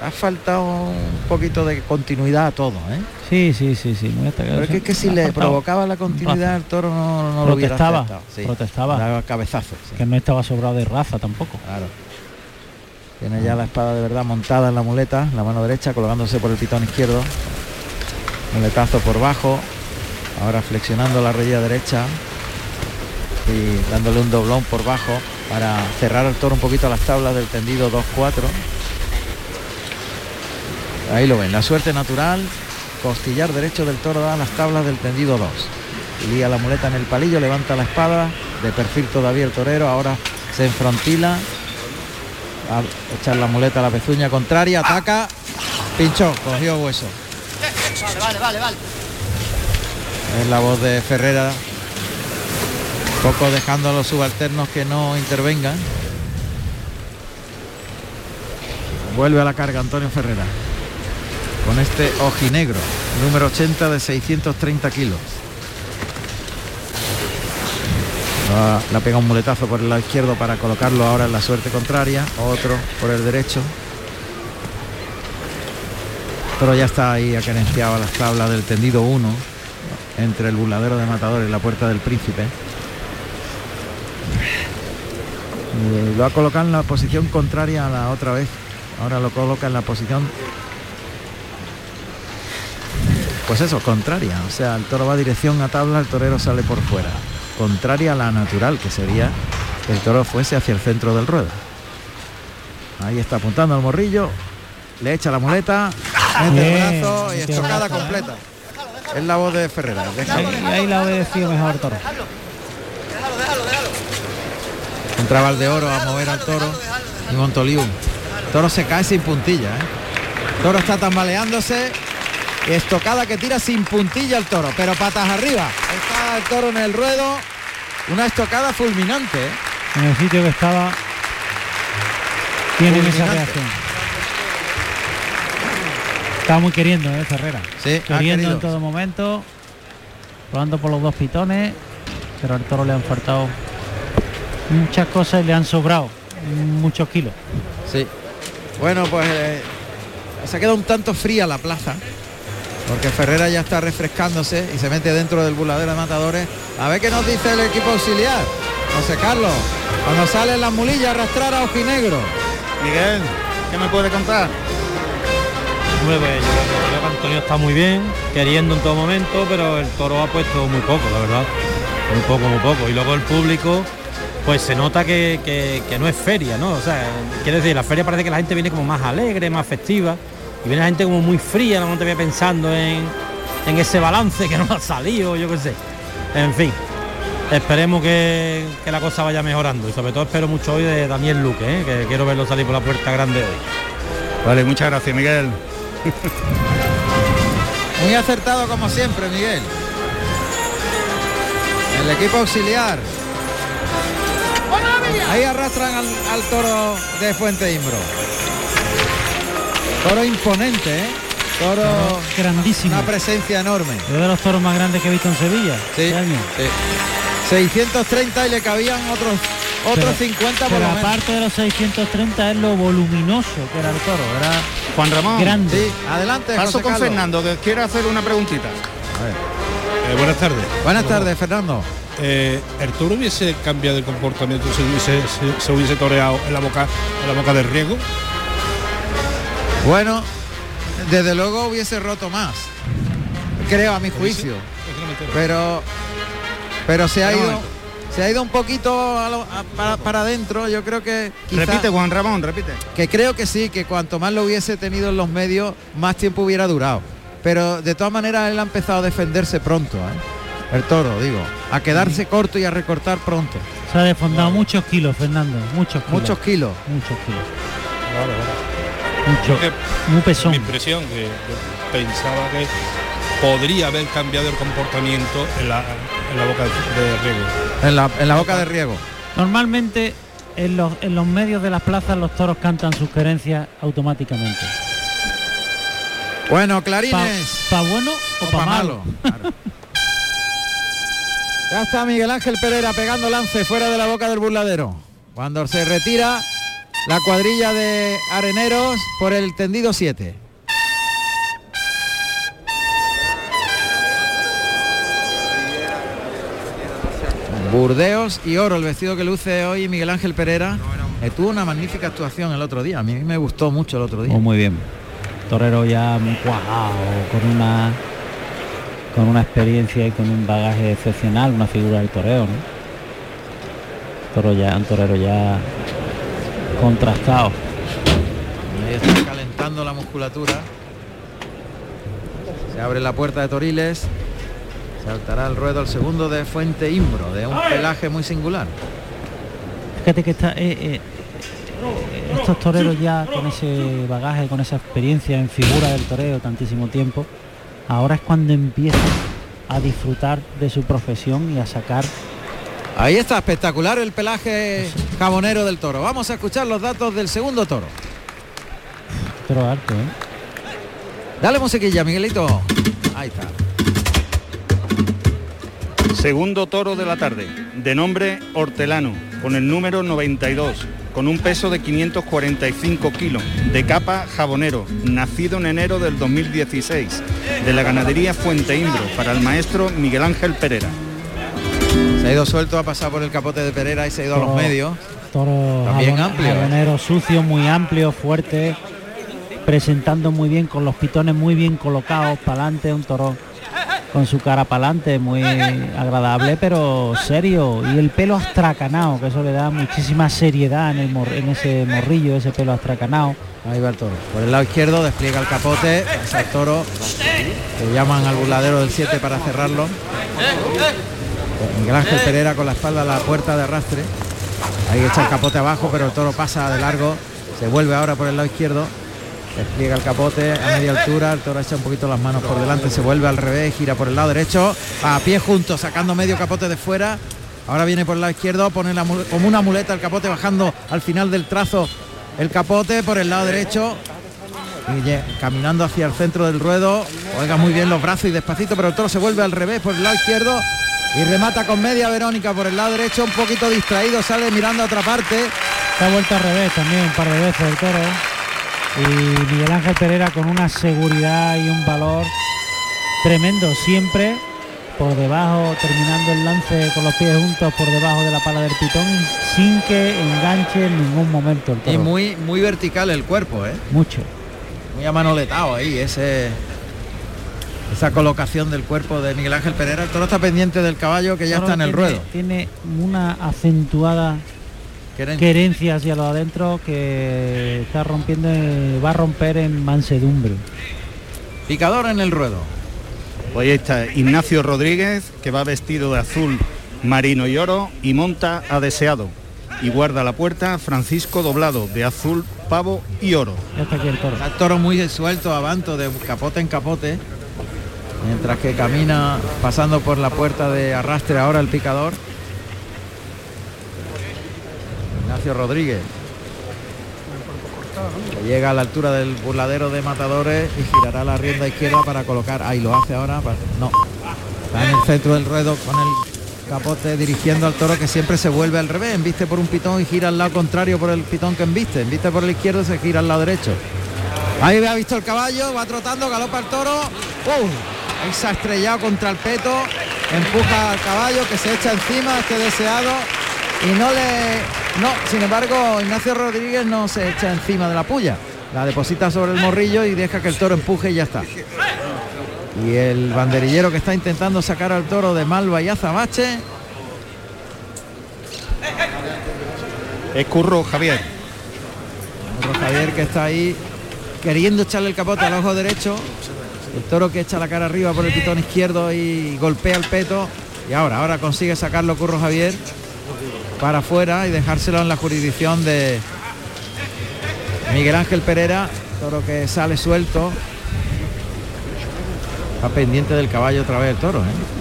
Ha faltado un poquito de continuidad a todo, ¿eh? Sí, sí, sí, sí, muy. Pero es que, es que si le provocaba la continuidad el toro no, no lo hubiera Protestaba. Sí, protestaba. daba cabezazos. sí. que no estaba sobrado de raza tampoco. Claro. Tiene ya la espada de verdad montada en la muleta, la mano derecha colocándose por el pitón izquierdo. Muletazo por bajo. Ahora flexionando la rodilla derecha y dándole un doblón por bajo para cerrar el toro un poquito a las tablas del tendido 2-4. Ahí lo ven, la suerte natural, costillar derecho del toro da las tablas del tendido 2. Lía la muleta en el palillo, levanta la espada, de perfil todavía el torero, ahora se enfrontila, a echar la muleta a la pezuña contraria, ataca, pinchó, cogió hueso. Vale, vale, vale, vale. Es la voz de Ferrera, poco dejando a los subalternos que no intervengan. Vuelve a la carga Antonio Ferrera con este ojinegro, número 80 de 630 kilos. Le ha pegado un muletazo por el lado izquierdo para colocarlo ahora en la suerte contraria, otro por el derecho. Pero ya está ahí acarenciado a las tablas del tendido 1 entre el burladero de Matador y la puerta del príncipe. Eh, lo ha colocado en la posición contraria a la otra vez. Ahora lo coloca en la posición pues eso, contraria. O sea, el toro va dirección a tabla, el torero sale por fuera. Contraria a la natural, que sería que el toro fuese hacia el centro del ruedo. Ahí está apuntando al morrillo, le echa la muleta, mete el brazo y el estocada completa. Es la voz de Ferrera. deja- Ahí, ahí la ha obedecido mejor el toro. Entra Valdeoro a mover al toro y Montoliu. El toro se cae sin puntilla. ¿eh? El toro está tambaleándose. Estocada que tira sin puntilla el toro, pero patas arriba. Está el toro en el ruedo. Una estocada fulminante. ¿eh? En el sitio que estaba tienen esa reacción. Estaba muy queriendo, ¿eh, Ferrera? Sí, Queriendo en todo momento. Probando por los dos pitones. Pero al toro le han faltado muchas cosas y le han sobrado muchos kilos. Sí. Bueno, pues eh, se ha quedado un tanto fría la plaza. Porque Ferrera ya está refrescándose y se mete dentro del burladero de matadores. A ver qué nos dice el equipo auxiliar. José Carlos, cuando salen las mulillas a arrastrar a ojinegro. Miguel, ¿qué me puede contar? Hombre, pues, yo creo que- creo que Antonio está muy bien, queriendo en todo momento, pero el toro ha puesto muy poco, la verdad. Muy poco, muy poco. Y luego el público, pues se nota que, que- que no es feria, ¿no? O sea, quiere decir, la feria parece que la gente viene como más alegre, más festiva, y viene la gente como muy fría, no te voy pensando en, en ese balance que no ha salido, yo qué sé. En fin, esperemos que, que la cosa vaya mejorando. Y sobre todo espero mucho hoy de Daniel Luque, ¿eh? que quiero verlo salir por la puerta grande hoy. Vale, muchas gracias, Miguel. Muy acertado como siempre, Miguel. El equipo auxiliar. Ahí arrastran al, al toro de Fuente Imbro. Toro imponente, ¿eh? Toro grandísimo. Una presencia enorme. Es de los toros más grandes que he visto en Sevilla. Sí, este año. sí. 630 y le cabían otros otros Pero- 50 por pero lo menos. aparte de los 630 es lo voluminoso que era el toro. Era Juan Ramón. grande. Sí, adelante, Paso José con Carlos. Fernando, que quiere hacer una preguntita. Eh, buenas tardes. Buenas tardes, Fernando. Eh, ¿El toro hubiese cambiado el comportamiento si hubiese, se, se hubiese toreado en la boca en la boca del riego? Bueno, desde luego hubiese roto más. Creo a mi juicio. Pero pero se ha ido se ha ido un poquito a lo- a- para, para adentro. Yo creo que quizá- Repite, Juan Ramón, repite. que creo que sí, que cuanto más lo hubiese tenido en los medios, más tiempo hubiera durado. Pero de todas maneras él ha empezado a defenderse pronto, ¿eh? el toro, digo, a quedarse corto y a recortar pronto. Se ha desfondado muchos kilos, Fernando. Muchos kilos. Muchos kilos. Muchos kilos. Vale, vale. Mucho. Muy pesón. Mi impresión que yo pensaba que podría haber cambiado el comportamiento en la, en la boca de, de riego. En la, en la boca de riego. Normalmente en los, en los medios de las plazas los toros cantan sus querencias automáticamente. Bueno, ¿Pa, clarines. pa bueno o, o pa, pa' malo? malo, Ya está Miguel Ángel Pereira pegando lance fuera de la boca del burladero. Cuando se retira la cuadrilla de areneros por el tendido 7. Burdeos y oro, el vestido que luce hoy Miguel Ángel Pereira. Eh, tuvo una magnífica actuación el otro día. A mí me gustó mucho el otro día. Oh, muy bien. Torero ya cuajado, con una con una experiencia y con un bagaje excepcional, una figura del toreo, ¿no? Toro ya, un torero ya contrastado. Ahí está calentando la musculatura. Se abre la puerta de Toriles. Saltará el ruedo al segundo de Fuente Imbro, de un pelaje muy singular. Fíjate que está, eh, eh, estos toreros ya con ese bagaje, con esa experiencia en figura del toreo tantísimo tiempo, ahora es cuando empiezan a disfrutar de su profesión y a sacar Ahí está, espectacular el pelaje jabonero del toro. Vamos a escuchar los datos del segundo toro. toro alto, ¿eh? Dale musiquilla, Miguelito. Ahí está. Segundo toro de la tarde, de nombre Hortelano, con el número 92, con un peso de 545 kilos, de capa jabonero, nacido en enero del 2016, de la ganadería Fuente Imbro, para el maestro Miguel Ángel Pereira. Se ha ido suelto, ha pasado por el capote de Pereira y se ha ido a los medios. Toro También amplio, ¿eh? jabonero sucio, muy amplio, fuerte, presentando muy bien, con los pitones muy bien colocados para adelante, un toro con su cara para adelante, muy agradable, pero serio. Y el pelo astracanado, que eso le da muchísima seriedad en, el mor- en ese morrillo, ese pelo astracanado. Ahí va el toro. Por el lado izquierdo despliega el capote, pasa el toro, que llaman al burladero del 7 para cerrarlo. Miguel Ángel Pereira con la espalda a la puerta de arrastre. Ahí echa el capote abajo, pero el toro pasa de largo. Se vuelve ahora por el lado izquierdo. Despliega el capote a media altura. El toro echa un poquito las manos por delante. Se vuelve al revés, gira por el lado derecho. A pie juntos, sacando medio capote de fuera. Ahora viene por el lado izquierdo, pone la como una muleta el capote bajando al final del trazo el capote por el lado derecho. Y caminando hacia el centro del ruedo. Oiga muy bien los brazos y despacito, pero el toro se vuelve al revés por el lado izquierdo. Y remata con media Verónica por el lado derecho, un poquito distraído, sale mirando a otra parte. Está vuelta al revés también un par de veces el toro. Y Miguel Ángel Pereira con una seguridad y un valor tremendo siempre por debajo, terminando el lance con los pies juntos por debajo de la pala del pitón, sin que enganche en ningún momento el toro. Y muy, muy vertical el cuerpo, ¿eh? Mucho. muy amanoletado ahí, ese esa colocación del cuerpo de Miguel Ángel Pereira. El toro está pendiente del caballo que ya está en el tiene- ruedo. Tiene una acentuada Querencia. querencia hacia lo adentro que está rompiendo, va a romper en mansedumbre. Picador en el ruedo. Pues ahí está Ignacio Rodríguez, que va vestido de azul marino y oro y monta a deseado. Y guarda la puerta Francisco Doblado, de azul, pavo y oro. Ya está aquí el toro. Está el toro muy suelto, avanto, de capote en capote. Mientras que camina pasando por la puerta de arrastre ahora el picador. Ignacio Rodríguez. Llega a la altura del burladero de matadores y girará la rienda izquierda para colocar. Ahí lo hace ahora. No. Está en el centro del ruedo con el capote dirigiendo al toro que siempre se vuelve al revés. Embiste por un pitón y gira al lado contrario por el pitón que embiste. Embiste por el izquierdo y se gira al lado derecho. Ahí ha visto el caballo, va trotando, galopa el toro. ¡Pum! Ahí se ha estrellado contra el peto, empuja al caballo que se echa encima, este deseado. Y no le. No, sin embargo, Ignacio Rodríguez no se echa encima de la puya. La deposita sobre el morrillo y deja que el toro empuje y ya está. Y el banderillero que está intentando sacar al toro de Malva y Azabache. Es Curro Javier. Curro Javier que está ahí queriendo echarle el capote al ojo derecho. El toro que echa la cara arriba por el pitón izquierdo y golpea el peto. Y ahora, ahora consigue sacarlo Curro Javier para afuera y dejárselo en la jurisdicción de Miguel Ángel Pereira. Toro que sale suelto. Está pendiente del caballo otra vez el toro. ¿eh?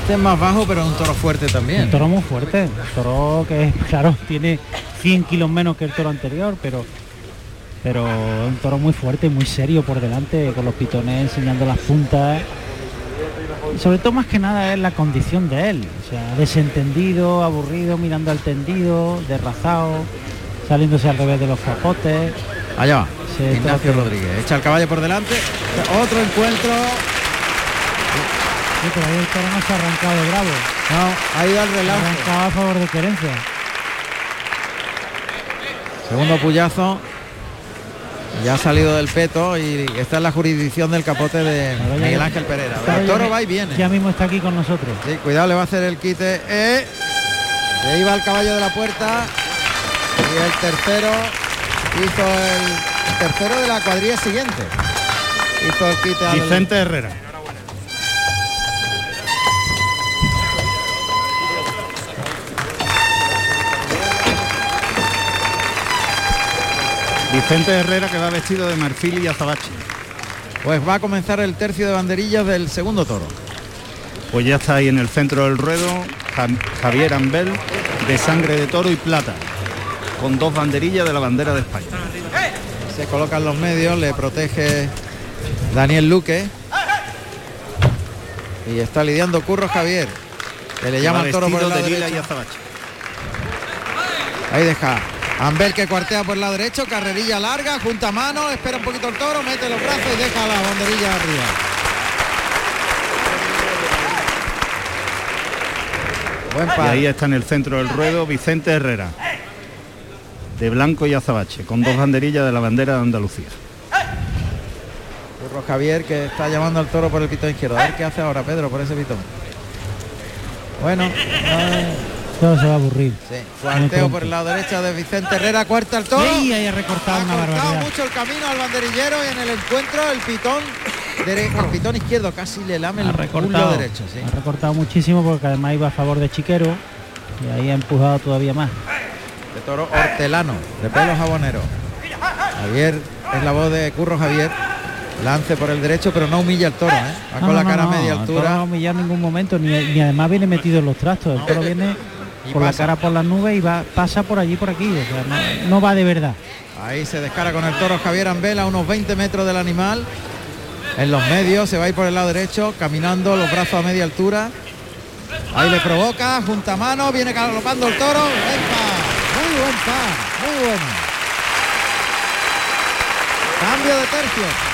Este es más bajo, pero es un toro fuerte también. Un toro muy fuerte, un toro que claro tiene 100 kilos menos que el toro anterior, pero pero un toro muy fuerte, muy serio por delante, con los pitones enseñando las puntas. Y sobre todo más que nada es la condición de él, o sea, desentendido, aburrido, mirando al tendido, derrazado, saliéndose al revés de los capotes. Allá va. Sí, Ignacio Rodríguez. Echa el caballo por delante. Otro encuentro. Sí, pero ahí el toro no se ha arrancado de bravo. No, ha ido al Se ha relance. arrancado a favor de querencia. Segundo puyazo. Ya ha salido del peto y está en la jurisdicción del capote de Miguel Ángel Pereira. El toro va y viene. Ya mismo está aquí con nosotros. Sí, cuidado, le va a hacer el quite. Eh. Y ahí va el caballo de la puerta. Y el tercero hizo el, el tercero de la cuadrilla siguiente. Hizo el quite al Vicente Herrera. Vicente Herrera que va vestido de marfil y azabache. Pues va a comenzar el tercio de banderillas del segundo toro. Pues ya está ahí en el centro del ruedo Ja- Javier Ambel de sangre de toro y plata, con dos banderillas de la bandera de España. Se colocan los medios, le protege Daniel Luque. Y está lidiando Curro Javier, que le llama Va al toro por el lado de lila derecho. y azabache. Ahí deja. Ambel que cuartea por el lado derecho, carrerilla larga, junta mano, espera un poquito el toro, mete los brazos y deja la banderilla arriba. Buen Y par. ahí está en el centro del ruedo Vicente Herrera, de blanco y azabache, con dos banderillas de la bandera de Andalucía. Curro Javier que está llamando al toro por el pitón izquierdo. A ver qué hace ahora Pedro por ese pitón. Bueno, Todo se va a aburrir. sí, pronto. por el lado derecho de Vicente Herrera, cuarta el toro. Sí, ahí ha recortado Ha una cortado barbaridad. mucho el camino al banderillero y en el encuentro el pitón dere- el pitón izquierdo casi le lame el Ha recortado, derecho. Sí. ha recortado muchísimo porque además iba a favor de Chiquero y ahí ha empujado todavía más. De toro hortelano, de pelo jabonero. Javier es la voz de Curro Javier. Lance por el derecho, pero no humilla al toro, ¿eh? Va No, con la cara no, a media altura. No humillar en ningún momento, ni, ni además viene metido en los trastos. El toro viene Y con la cara por las nubes y va, pasa por allí, por aquí. O sea, no, no va de verdad. Ahí se descara con el toro Javier Ambela unos 20 metros del animal. En los medios, se va a ir por el lado derecho, caminando, los brazos a media altura. Ahí le provoca, junta mano, viene galopando el toro. Muy buen par, muy bueno. Cambio de tercio.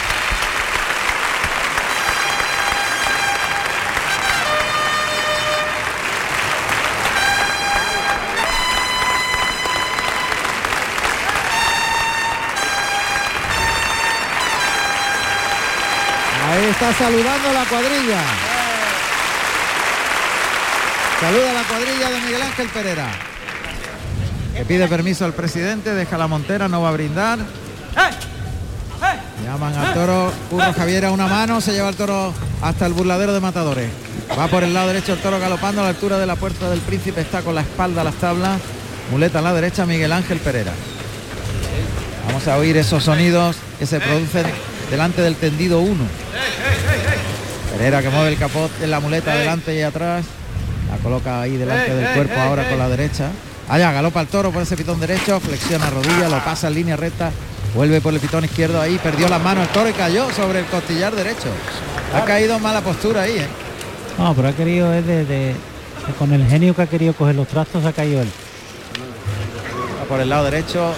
Está saludando la cuadrilla. Saluda la cuadrilla de Miguel Ángel Pereira. Que pide permiso al presidente, deja la montera, no va a brindar. Llaman al toro, Curro Javier a una mano, se lleva el toro hasta el burladero de matadores. Va por el lado derecho el toro galopando a la altura de la puerta del príncipe, está con la espalda a las tablas. Muleta a la derecha, Miguel Ángel Pereira. Vamos a oír esos sonidos que se producen delante del tendido 1. Pereira que mueve el capot en la muleta adelante y atrás. La coloca ahí delante del cuerpo ahora con la derecha. Allá galopa el toro por ese pitón derecho, flexiona rodilla, lo pasa en línea recta, vuelve por el pitón izquierdo ahí, perdió la mano el toro y cayó sobre el costillar derecho. Ha caído en mala postura ahí, ¿eh? No, pero ha querido es de, de- de- con el genio que ha querido coger los trastos ha caído él. Por el lado derecho,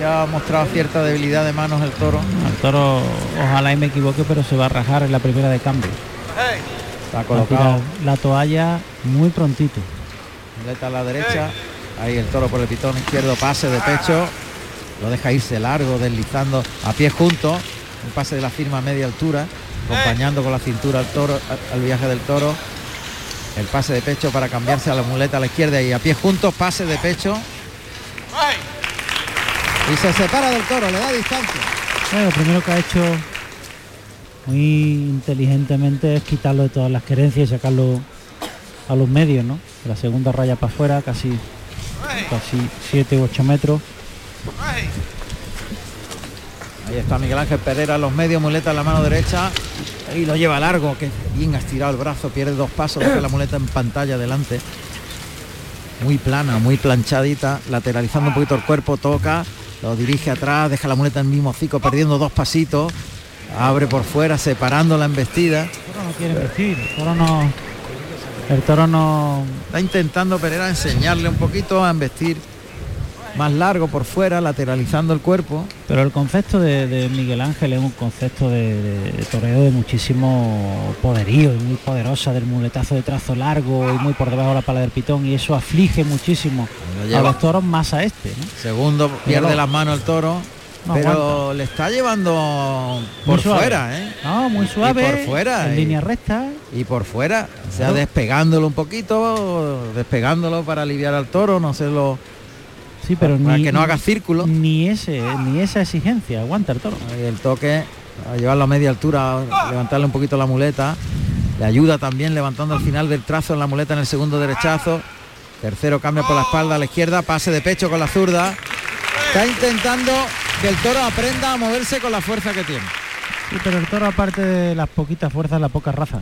ya ha mostrado cierta debilidad de manos el toro. El toro, ojalá y me equivoque, pero se va a rajar en la primera de cambio. Está colocado la toalla muy prontito. muleta a la derecha. Ahí el toro por el pitón izquierdo, pase de pecho. Lo deja irse largo, deslizando a pie junto. Un pase de la firma a media altura, acompañando con la cintura al toro, al- viaje del toro. El pase de pecho para cambiarse a la muleta a la izquierda y a pie juntos, pase de pecho. Y se separa del toro, le da distancia. Bueno, lo primero que ha hecho muy inteligentemente es quitarlo de todas las querencias y sacarlo a los medios, ¿no? La segunda raya para afuera, casi casi 7 u 8 metros. Ahí está Miguel Ángel Pereira, los medios, muleta en la mano derecha. Y lo lleva largo, que bien ha estirado el brazo, pierde dos pasos, deja la muleta en pantalla delante. Muy plana, muy planchadita, lateralizando un poquito el cuerpo, toca, lo dirige atrás, deja la muleta en el mismo hocico, perdiendo dos pasitos. Abre por fuera, separando la embestida. El toro no quiere vestir, el toro no. El toro no. Está intentando Pereira enseñarle un poquito a embestir más largo por fuera, lateralizando el cuerpo. Pero el concepto de, de Miguel Ángel es un concepto de, de- de toreo de muchísimo poderío y muy poderosa, del muletazo de trazo largo y muy por debajo de la pala del pitón y eso aflige muchísimo a los toros más a este. ¿no? Segundo pierde las manos el toro. No pero aguanta. le está llevando por fuera, ¿eh? No, muy Y suave. por fuera. En y- línea recta. Y por fuera. O sea, despegándolo un poquito, despegándolo para aliviar al toro, no sé lo. Sí, pero para ni, que no haga círculo. Ni ese, ni esa exigencia. Aguanta el toro. Ahí el toque, a llevarlo a media altura, a levantarle un poquito la muleta. Le ayuda también levantando al final del trazo en la muleta en el segundo derechazo. Tercero cambia por la espalda a la izquierda, pase de pecho con la zurda. Está intentando que el toro aprenda a moverse con la fuerza que tiene. Sí, pero el toro aparte de las poquitas fuerzas, la poca raza. Eh,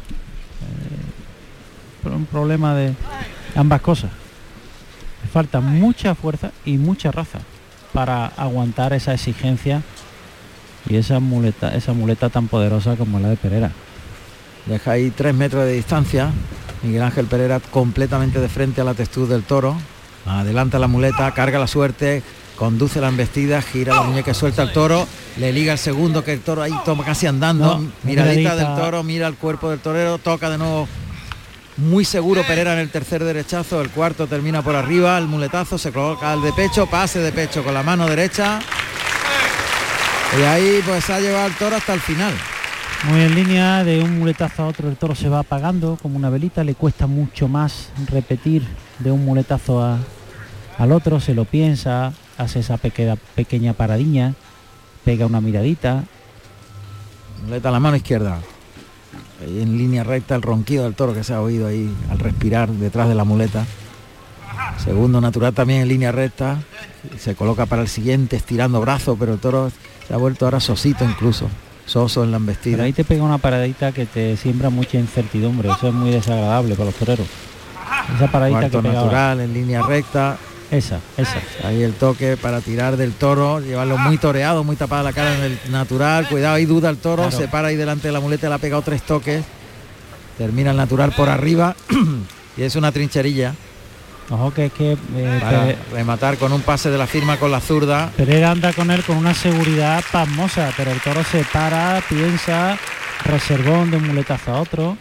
pero un problema de ambas cosas. Le falta mucha fuerza y mucha raza para aguantar esa exigencia y esa muleta, esa muleta tan poderosa como la de Pereira. Deja ahí tres metros de distancia. Miguel Ángel Pereira completamente de frente a la textura del toro. Adelanta la muleta, carga la suerte, conduce la embestida, gira la muñeca, suelta el toro, le liga el segundo que el toro ahí toma casi andando. No, miradita miradita. del toro, mira el cuerpo del torero, toca de nuevo muy seguro Pereira en el tercer derechazo, el cuarto termina por arriba, el muletazo se coloca al de pecho, pase de pecho con la mano derecha. Y ahí pues ha llevado el toro hasta el final. Muy en línea, de un muletazo a otro el toro se va apagando como una velita, le cuesta mucho más repetir de un muletazo a- al otro, se lo piensa, hace esa pequeña, pequeña paradiña, pega una miradita, Muleta a la mano izquierda. En línea recta el ronquido del toro que se ha oído ahí al respirar detrás de la muleta. Segundo natural también en línea recta. Se coloca para el siguiente estirando brazo, pero el toro se ha vuelto ahora sosito incluso. Soso en la pero embestida. ahí te pega una paradita que te siembra mucha incertidumbre, eso es muy desagradable para los toreros. Esa paradita Cuarto que ahora. natural en línea recta. Esa, esa. Ahí el toque para tirar del toro, llevarlo muy toreado, muy tapada la cara en el natural. Cuidado, ahí duda el toro, Claro. se para ahí delante de la muleta, le ha pegado tres toques. Termina el natural por arriba y es una trincherilla Ojo que es que eh, para Pere- rematar con un pase de la firma con la zurda. Pereira anda con él con una seguridad pasmosa, pero el toro se para, piensa, reservón de un muletazo a otro.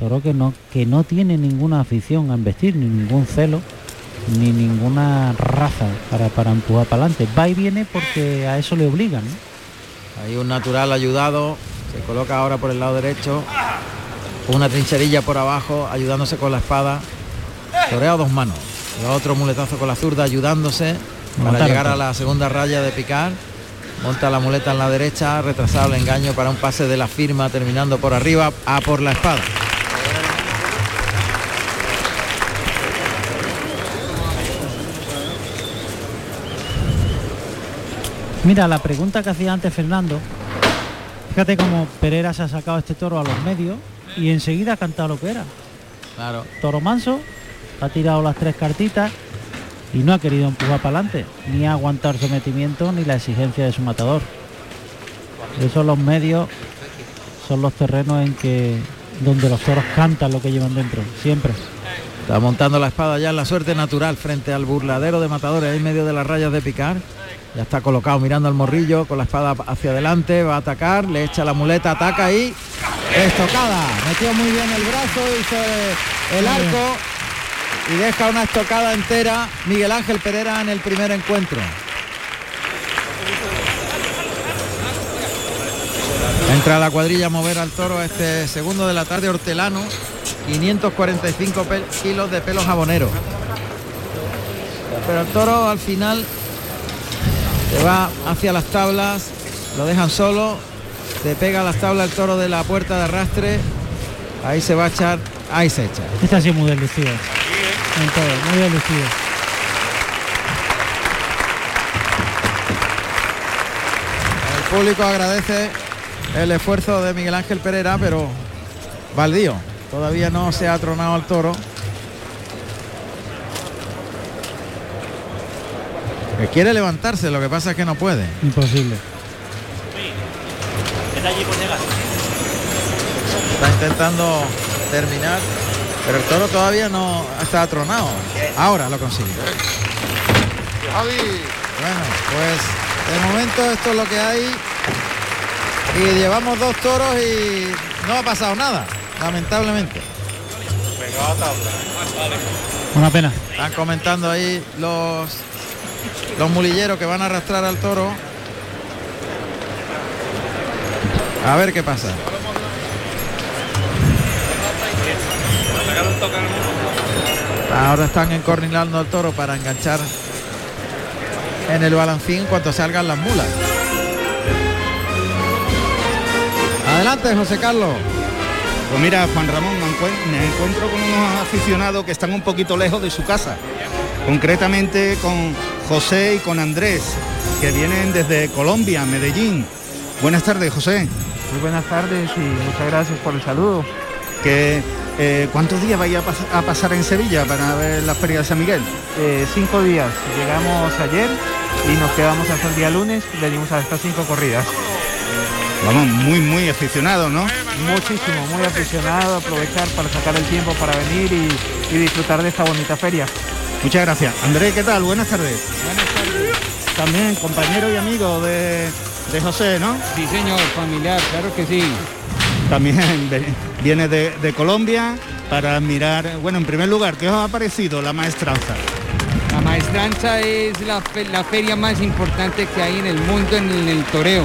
Toro que no, que no tiene ninguna afición a investir, ni ningún celo, ni ninguna raza para, para empujar para adelante. Va y viene porque a eso le obligan. ¿no? Ahí un natural ayudado, se coloca ahora por el lado derecho. Una trincherilla por abajo, ayudándose con la espada. Torea dos manos. Y otro muletazo con la zurda, ayudándose para Montar llegar a la segunda raya de picar. Monta la muleta en la derecha, retrasado el engaño para un pase de la firma, terminando por arriba, a por la espada. Mira, la pregunta que hacía antes Fernando, Fíjate cómo Pereira se ha sacado este toro a los medios y enseguida ha cantado lo que era. Claro. Toro manso, ha tirado las tres cartitas y no ha querido empujar para adelante, ni aguantar sometimiento ni la exigencia de su matador. Esos los medios son los terrenos en que donde los toros cantan lo que llevan dentro, siempre. Está montando la espada ya en la suerte natural frente al burladero de matadores ahí en medio de las rayas de picar. Ya está colocado mirando al morrillo con la espada hacia adelante, va a atacar, le echa la muleta, ataca y estocada. Metió muy bien el brazo, hizo el arco y deja una estocada entera Miguel Ángel Pereira en el primer encuentro. Entra la cuadrilla a mover al toro a este segundo de la tarde hortelano, 545 pel- kilos de pelo jabonero. Pero el toro al final se va hacia las tablas, lo dejan solo, se pega a las tablas el toro de la puerta de arrastre, ahí se va a echar, ahí se echa. Este ha sido muy todo, muy deslucido. El público agradece el esfuerzo de Miguel Ángel Pereira, pero baldío. Todavía no se ha tronado al toro. Que quiere levantarse, lo que pasa es que no puede. Imposible. Está intentando terminar, pero el toro todavía no está atronado. Ahora lo consigue. Bueno, pues de momento esto es lo que hay. Y llevamos dos toros y no ha pasado nada, lamentablemente. Una pena. Están comentando ahí los los mulilleros que van a arrastrar al toro. A ver qué pasa. Ahora están encornilando al toro para enganchar en el balancín en cuanto salgan las mulas. Adelante, José Carlos. Pues mira, Juan Ramón, me encuentro con unos aficionados que están un poquito lejos de su casa. Concretamente con José y con Andrés, que vienen desde Colombia, Medellín. Buenas tardes, José. Muy buenas tardes y muchas gracias por el saludo. Que, eh, ¿Cuántos días vais a, pas- a pasar en Sevilla para ver la Feria de San Miguel? Eh, cinco días. Llegamos ayer y nos quedamos hasta el día lunes. Venimos a estas cinco corridas. Vamos, muy, muy aficionado, ¿no? Muchísimo, muy aficionado. Aprovechar para sacar el tiempo para venir y, y disfrutar de esta bonita feria. Muchas gracias. Andrés, ¿qué tal? Buenas tardes. Buenas tardes. También compañero y amigo de, de José, ¿no? Sí, señor, familiar, claro que sí. También viene de, de Colombia para mirar, bueno, en primer lugar, ¿qué os ha parecido la maestranza? La maestranza es la, fe- la feria más importante que hay en el mundo en el, en el toreo.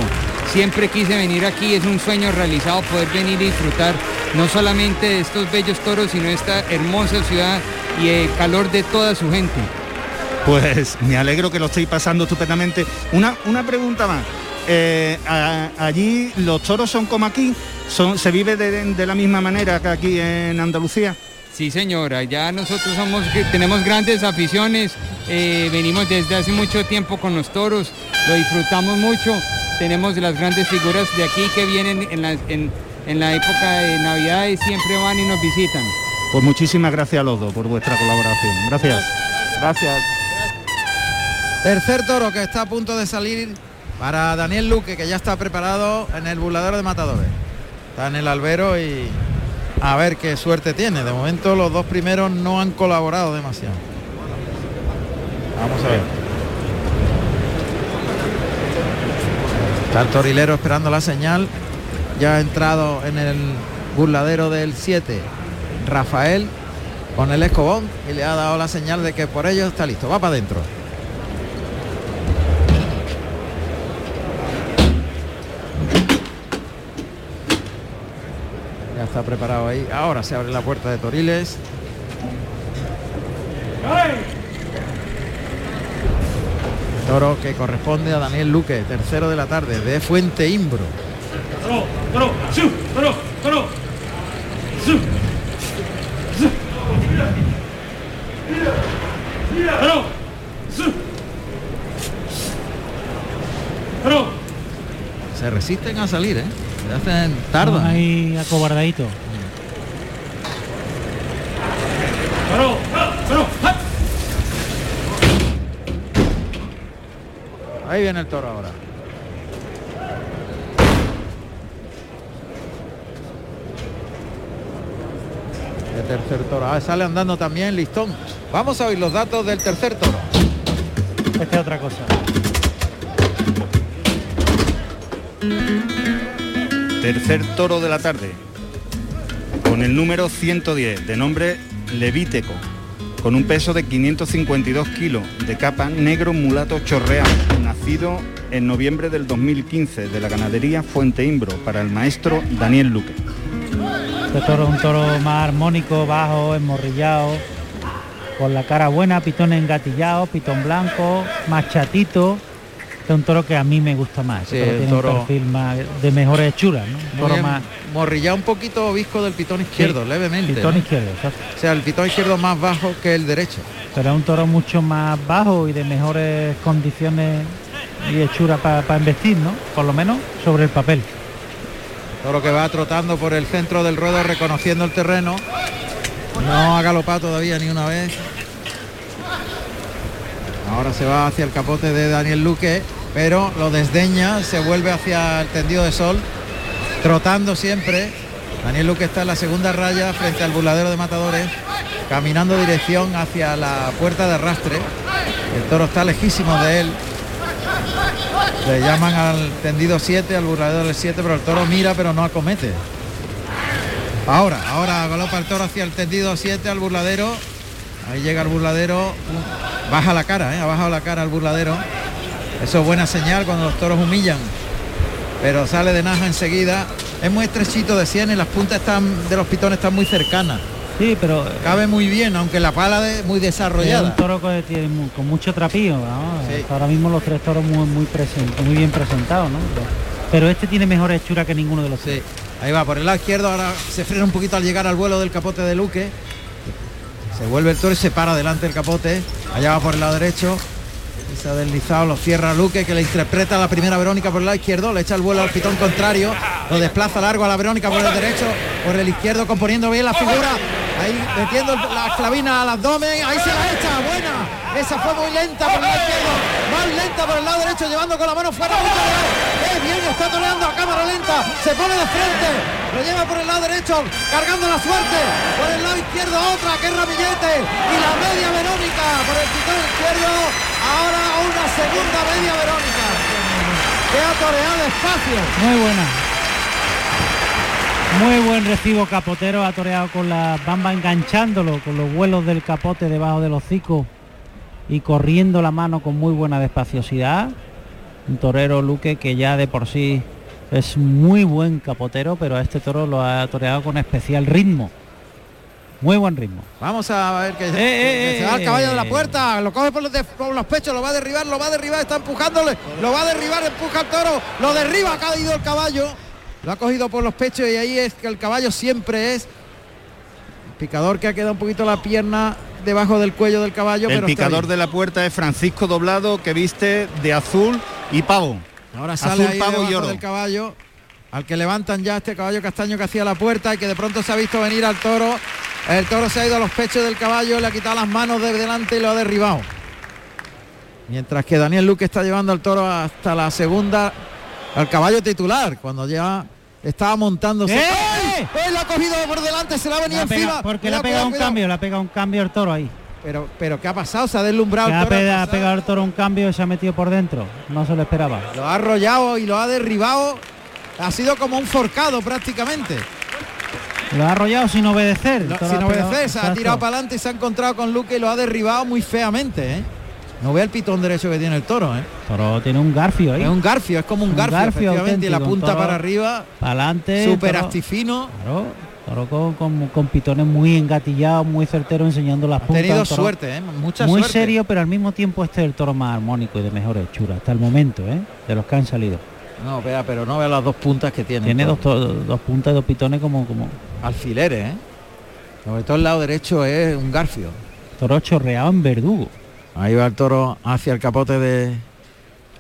Siempre quise venir aquí, es un sueño realizado poder venir y disfrutar no solamente de estos bellos toros, sino de esta hermosa ciudad y el calor de toda su gente. Pues me alegro que lo estéis pasando estupendamente. Una, una pregunta más. Eh, a- allí los toros son como aquí, son, se vive de, de la misma manera que aquí en Andalucía. Sí, señora, ya nosotros somos, tenemos grandes aficiones, eh, venimos desde hace mucho tiempo con los toros, lo disfrutamos mucho, tenemos las grandes figuras de aquí que vienen en la, en, en la época de Navidad y siempre van y nos visitan. Pues muchísimas gracias a los dos por vuestra colaboración. Gracias. Gracias. Tercer toro que está a punto de salir para Daniel Luque, que ya está preparado en el burladero de matadores. Está en el albero y a ver qué suerte tiene. De momento los dos primeros no han colaborado demasiado. Vamos a ver. Está el torilero esperando la señal. Ya ha entrado en el burladero del 7 Rafael con el escobón y le ha dado la señal de que por ello está listo. Va para adentro. Ya está preparado ahí. Ahora se abre la puerta de Toriles. Toro que corresponde a Daniel Luque, tercero de la tarde, de Fuente Imbro. Toro, toro, toro, toro, su, su. Se resisten a salir, ¿eh? Se hacen tardan. Ahí acobardadito. ¡Ah! Ahí viene el toro ahora. Tercer toro. Ah, sale andando también listón. Vamos a oír los datos del tercer toro. Esta es otra cosa. Tercer toro de la tarde. Con el número 110, de nombre Levíteco. Con un peso de 552 kilos, de capa negro mulato chorreado. Nacido en noviembre del 2015 de la ganadería Fuente Imbro para el maestro Daniel Luque. Este toro es un toro más armónico, bajo, esmorrillado, con la cara buena, pitón engatillado, pitón blanco, más chatito. Este es un toro que a mí me gusta más. Este Sí, toro el tiene toro- un perfil más de mejor hechura, ¿no? Un toro bien, más morrillado un poquito visco del pitón izquierdo, Sí, levemente. pitón ¿no? izquierdo, exacto. O sea, el pitón izquierdo más bajo que el derecho. pero es un toro mucho más bajo y de mejores condiciones y hechura para investir, ¿no? Por lo menos sobre el papel. Toro que va trotando por el centro del ruedo reconociendo el terreno. No ha galopado todavía ni una vez. Ahora se va hacia el capote de Daniel Luque, pero lo desdeña, se vuelve hacia el tendido de sol, trotando siempre. Daniel Luque está en la segunda raya frente al burladero de matadores, caminando dirección hacia la puerta de arrastre. El toro está lejísimo de él. Le llaman al tendido 7, al burladero del 7, pero el toro mira pero no acomete. Ahora, ahora galopa el toro hacia el tendido 7 al burladero. Ahí llega el burladero. Baja la cara, ¿eh? ha bajado la cara al burladero. Eso es buena señal cuando los toros humillan. Pero sale de naja enseguida. Es muy estrechito de sien y las puntas están de los pitones están muy cercanas. Sí, pero Cabe muy bien, aunque la pala es muy es desarrollada. un toro que tiene con mucho trapío. Sí. Ahora mismo los tres toros muy muy muy bien presentados, ¿no? Pero este tiene mejor hechura que ninguno de los Sí, ahí va, por el lado izquierdo, ahora se frena un poquito al llegar al vuelo del capote de Luque. Se vuelve el toro y se para delante del capote. Allá va por el lado derecho. Y se ha deslizado, lo cierra Luque, que le interpreta la primera Verónica por el lado izquierdo, le echa el vuelo al pitón contrario, lo desplaza largo a la Verónica por el derecho, por el izquierdo, componiendo bien la figura, ahí metiendo la clavina al abdomen, ahí se la echa, buena, esa fue muy lenta por el lado izquierdo, más lenta por el lado derecho, llevando con la mano fuera, muy toreado. ¡Eh, bien, está toreando a cámara lenta, se pone de frente, lo lleva por el lado derecho, cargando la suerte, por el lado izquierdo otra, que es Ramillete, y la media Verónica por el pitón izquierdo, ahora una segunda media Verónica, que ha toreado despacio. Muy buena. Muy buen recibo capotero, ha toreado con la bamba enganchándolo con los vuelos del capote debajo del hocico y corriendo la mano con muy buena despaciosidad. Un torero Luque que ya de por sí es muy buen capotero, pero a este toro lo ha toreado con especial ritmo. Muy buen ritmo. Vamos a ver que, eh, que se va el eh. caballo de la puerta, lo coge por los, de- por los pechos, lo va a derribar, lo va a derribar, está empujándole, lo va a derribar, empuja al toro, lo derriba, ha caído el caballo, lo ha cogido por los pechos y ahí es que el caballo siempre es picador que ha quedado un poquito la pierna debajo del cuello del caballo, El pero picador de la puerta es Francisco Doblado, que viste de azul y pavo. Ahora sale azul, ahí pavo debajo y oro. del caballo, al que levantan ya este caballo castaño que hacía la puerta y que de pronto se ha visto venir al toro. El toro se ha ido a los pechos del caballo, le ha quitado las manos de delante y lo ha derribado. Mientras que Daniel Luque está llevando al toro hasta la segunda, al caballo titular, cuando ya estaba montándose. ¡Eh! ¡Ay! ¡Eh! Lo ha cogido por delante, se le ha venido encima. porque le ha pegado un cuidado, cambio, le ha pegado un cambio el toro ahí. Pero, pero ¿qué ha pasado? Se ha deslumbrado el toro. ha pegado, ha pasado. pegado el toro un cambio y se ha metido por dentro. No se lo esperaba. Lo ha arrollado y lo ha derribado. Ha sido como un forcado prácticamente. Lo ha arrollado sin obedecer. No, sin pegado- obedecer, se ha tirado para adelante y se ha encontrado con Luque y lo ha derribado muy feamente. ¿eh? No ve el pitón derecho que tiene el toro. ¿eh? Toro tiene un garfio ahí. Es un garfio, es como un, Un garfio, garfio efectivamente, y la punta para arriba, Para adelante. súper astifino. Claro, toro con, con- con pitones muy engatillados, muy certero enseñando las Ha puntas. tenido suerte, ¿eh? mucha Muy suerte. serio, pero al mismo tiempo este es el toro más armónico y de mejor hechura hasta el momento, ¿eh? de los que han salido. No, vea, pero no vea las dos puntas que tiene. Tiene dos, to- dos puntas, dos pitones como, como alfileres, ¿eh? Sobre todo el lado derecho es un garfio. toro chorreado en verdugo. Ahí va el toro hacia el capote de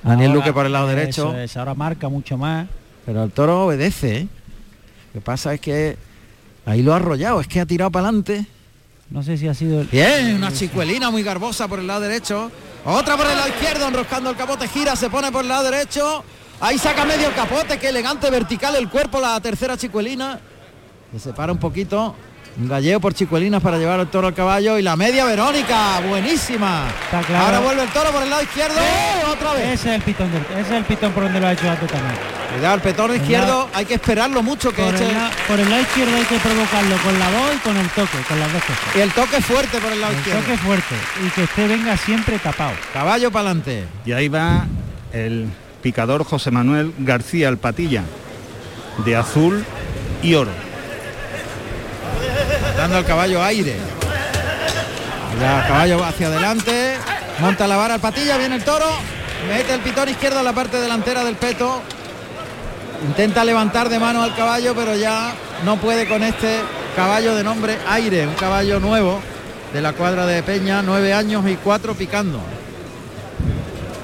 Daniel Ahora, Luque por el lado derecho. es, ahora marca mucho más. Pero el toro obedece, ¿eh? Lo que pasa es que ahí lo ha arrollado, es que ha tirado para adelante. No sé si ha sido el... Bien, una chicuelina muy garbosa por el lado derecho. Otra por el lado izquierdo, enroscando el capote, gira, se pone por el lado derecho. Ahí saca medio el capote, qué elegante vertical el cuerpo, la tercera chicuelina. Se separa un poquito. Un galleo por chicuelinas para llevar el toro al caballo. Y la media Verónica, buenísima. Está claro. Ahora vuelve el toro por el lado izquierdo. Otra vez. Ese es el pitón del, ese es el pitón por donde lo ha hecho antes también. Cuidado, el petón izquierdo, hay que esperarlo mucho que Por eche. el, la- por el lado izquierdo hay que provocarlo con la voz y con el toque, con las dos cosas. Y el toque fuerte por el lado El izquierdo. toque fuerte y que usted venga siempre tapado. Caballo para adelante. Y ahí va el picador José Manuel García el Patilla, de azul y oro. Dando al caballo aire. Ya caballo hacia adelante, monta la vara al patilla, viene el toro, mete el pitón izquierdo a la parte delantera del peto. Intenta levantar de mano al caballo, pero ya no puede con este caballo de nombre Aire, un caballo nuevo de la cuadra de Peña, nueve años y cuatro picando.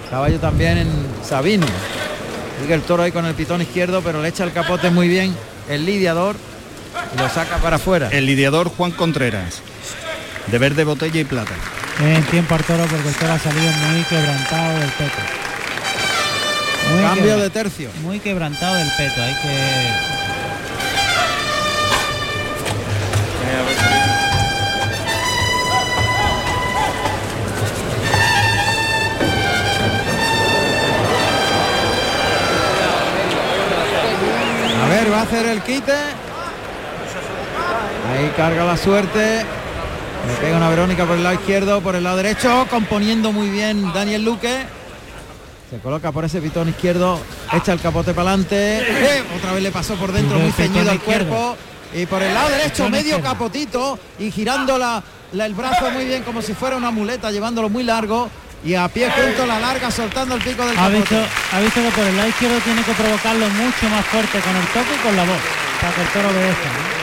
Caballo también en Sabino. Sigue el toro ahí con el pitón izquierdo, pero le echa el capote muy bien el lidiador y lo saca para afuera. El lidiador Juan Contreras, de verde botella y plata. En tiempo al toro porque el toro ha salido muy quebrantado del peto. Muy Cambio quebra- de tercio. Muy quebrantado del peto, hay que. A ver, va a hacer el quite. Ahí carga la suerte. Le pega una Verónica por el lado izquierdo, por el lado derecho, componiendo muy bien Daniel Luque. Se coloca por ese pitón izquierdo, echa el capote para adelante. Eh, otra vez le pasó por dentro, muy ceñido al cuerpo. Y por el lado derecho, medio capotito y girando la, la- el brazo muy bien como si fuera una muleta, llevándolo muy largo. Y a pie junto la larga, soltando el pico del Ha capote. visto, ha visto que por el lado izquierdo tiene que provocarlo mucho más fuerte con el toque y con la voz, para que el toro obedezca.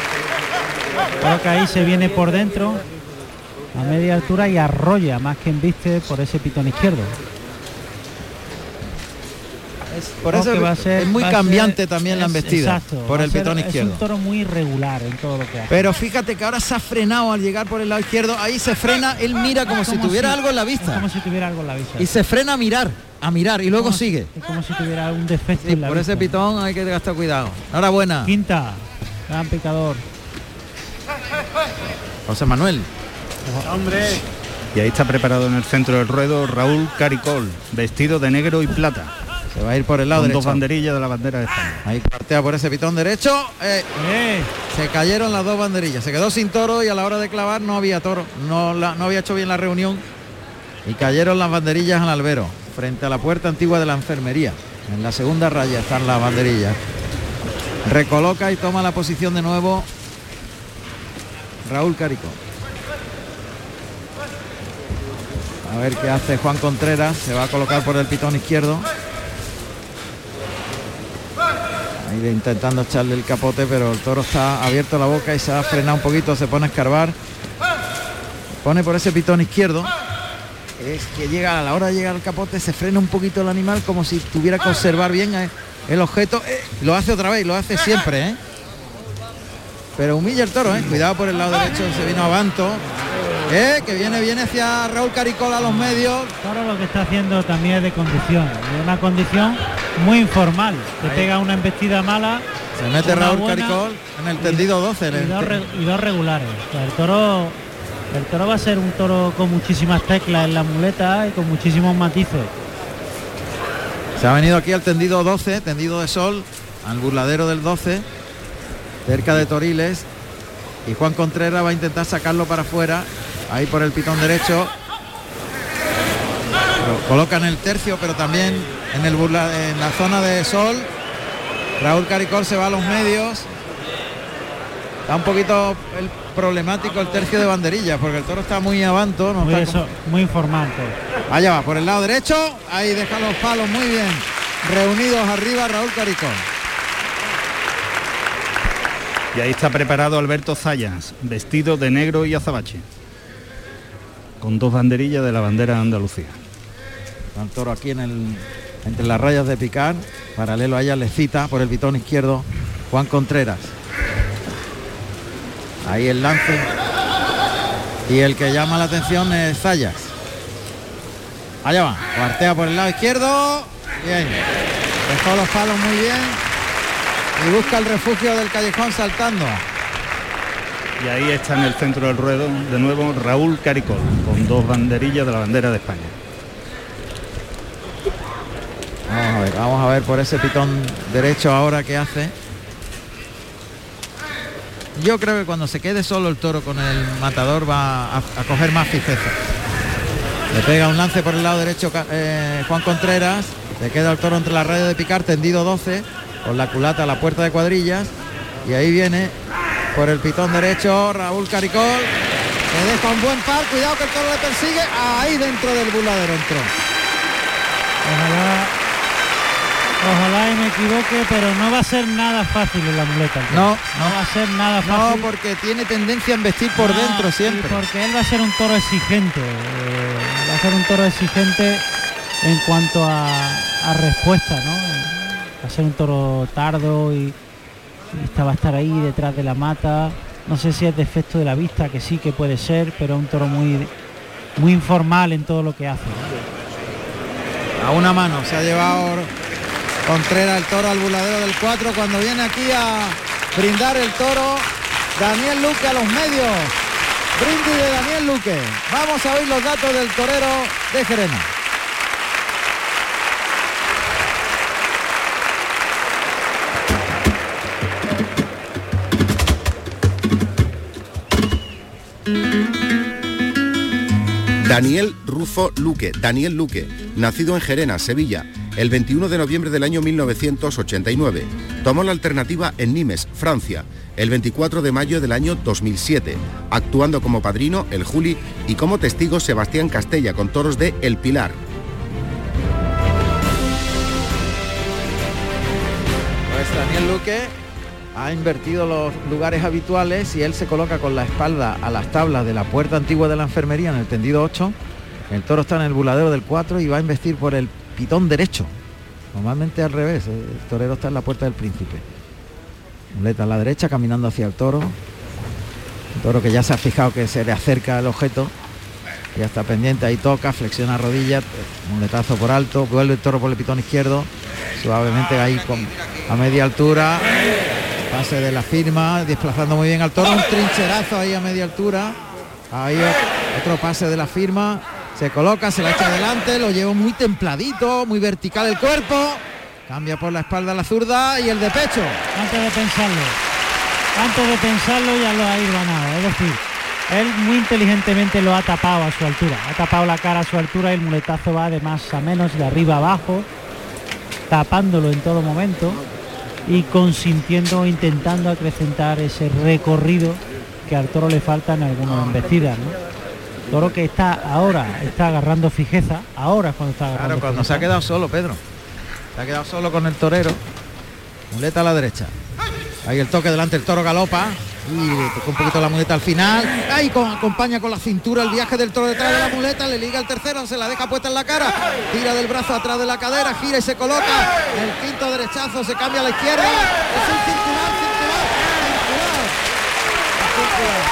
Creo que ahí se viene por dentro a media altura y arrolla más que embiste por ese pitón izquierdo. Por eso que va a ser- es muy ser- cambiante también la es- embestida exacto, por el ser- pitón Es izquierdo. un toro muy irregular en todo lo que hace. Pero fíjate que ahora se ha frenado al llegar por el lado izquierdo, ahí se frena, él mira como, si tuviera si- algo en la es vista como si tuviera algo en la vista. y se frena a mirar, a mirar y luego Como si- sigue. Es como si tuviera un defecto Sí, en la por ese pitón hay que gastar cuidado. Enhorabuena, Quinta, gran picador. José Manuel. Y ahí está preparado en el centro del ruedo Raúl Caricol, vestido de negro y plata. Se va a ir por el lado derecho. dos banderillas de la bandera de España. Ahí partea por ese pitón derecho. eh, se cayeron las dos banderillas. Se quedó sin toro y a la hora de clavar no había toro. No, la- no había hecho bien la reunión. Y cayeron las banderillas al albero. Frente a la puerta antigua de la enfermería. En la segunda raya están las banderillas. Recoloca y toma la posición de nuevo Raúl Carico. A ver qué hace Juan Contreras. Se va a colocar por el pitón izquierdo. Ahí intentando echarle el capote, pero el toro está abierto la boca y se ha frenado un poquito, se pone a escarbar. Pone por ese pitón izquierdo. Es que llega a la hora de llegar al capote, se frena un poquito el animal como si tuviera que observar bien eh, el objeto. Eh, lo hace otra vez, lo hace siempre, ¿eh? Pero humilla el toro, ¿eh? Cuidado por el lado derecho, se vino a Banto. Eh, que viene, viene hacia Raúl Caricola a los medios. Toro lo que está haciendo también es de condición, de una condición muy informal. Ahí. pega una embestida mala. Se mete Raúl buena Caricol en el tendido 12. en y el dos, y dos regulares. O sea, el toro el toro va a ser un toro con muchísimas teclas en la muleta y con muchísimos matices. Se ha venido aquí al tendido 12, tendido de sol, al burladero del 12, cerca de Toriles. Y Juan Contreras va a intentar sacarlo para afuera, ahí por el pitón derecho. Lo coloca en el tercio, pero también en, el burla- en la zona de sol. Raúl Caricol se va a los medios. Está un poquito el problemático el tercio de banderillas, porque el toro está muy avanto. No Muy, está eso- muy informal. toro. Allá va, por el lado derecho. Ahí deja los palos muy bien. Reunidos arriba Raúl Caricón. Y ahí está preparado Alberto Zayas, vestido de negro y azabache. Con dos banderillas de la bandera de Andalucía. El toro aquí en el, entre las rayas de picar. Paralelo a ella le cita por el pitón izquierdo Juan Contreras. Ahí el lance. Y el que llama la atención es Zayas. Allá va. Cuartea por el lado izquierdo. Bien. Dejó los palos muy bien. Y busca el refugio del callejón saltando. Y ahí está en el centro del ruedo de nuevo Raúl Caricol, con dos banderillas de la bandera de España. Vamos a ver, vamos a ver por ese pitón derecho ahora que hace. Yo creo que cuando se quede solo el toro con el matador va a, a coger más fijeza. Le pega un lance por el lado derecho eh, Juan Contreras. Le queda el toro entre la raya de picar, tendido 12, con la culata a la puerta de cuadrillas. Y ahí viene por el pitón derecho Raúl Caricol. Le deja un buen par, cuidado que el toro le persigue. Ahí dentro del buladero entró. Ojalá, ojalá y me equivoque, pero no va a ser nada fácil en la muleta. No, no va a ser nada No, fácil. porque tiene tendencia a embestir por No, dentro siempre. porque él va a ser un toro exigente. eh, va a ser un toro exigente en cuanto a, a respuesta, ¿no? Va a ser un toro tardo y, esta va a estar ahí detrás de la mata. No sé si es defecto de la vista, que sí que puede ser, pero un toro muy, muy informal en todo lo que hace. A una mano se ha llevado Contreras el toro al buladero del 4 cuando viene aquí a brindar el toro Daniel Luque a los medios. Brindis de Daniel Luque. Vamos a oír los datos del torero de Gerena. Daniel Rufo Luque, Daniel Luque, nacido en Gerena, Sevilla, el 21 de noviembre del año 1989. Tomó la alternativa en Nimes, Francia, el 24 de mayo del año 2007, actuando como padrino el Juli y como testigo Sebastián Castella con toros de El Pilar. Pues Daniel Luque ha invertido los lugares habituales y él se coloca con la espalda a las tablas de la puerta antigua de la enfermería en el tendido 8. El toro está en el buladero del 4 y va a investir por el pitón derecho. Normalmente al revés, el torero está en la puerta del príncipe. Muleta a la derecha caminando hacia el toro. Un toro que ya se ha fijado que se le acerca el objeto. Ya está pendiente, ahí toca, flexiona rodillas, muletazo por alto, vuelve el toro por el pitón izquierdo, suavemente ahí a media altura, pase de la firma, desplazando muy bien al toro, un trincherazo ahí a media altura, ahí otro pase de la firma, se coloca, se la echa adelante, lo lleva muy templadito, muy vertical el cuerpo, cambia por la espalda la zurda y el de pecho. Antes de pensarlo, antes de pensarlo ya lo ha ido ganado. Es decir, él muy inteligentemente lo ha tapado a su altura. Ha tapado la cara a su altura y el muletazo va de más a menos, de arriba a abajo, tapándolo en todo momento y consintiendo, intentando acrecentar ese recorrido que al toro le falta en algunas embestidas. ¿no? Toro que está ahora, está agarrando fijeza, ahora es cuando está agarrando Claro, cuando se ha quedado solo, Pedro. Se ha quedado solo con el torero. Muleta a la derecha. Ahí el toque delante, el toro galopa. Y tocó un poquito la muleta al final. Ahí con- acompaña con la cintura el viaje del toro detrás de la muleta. Le liga el tercero, se la deja puesta en la cara. Tira del brazo atrás de la cadera, gira y se coloca. El quinto derechazo se cambia a la izquierda. Es un circular. Circular.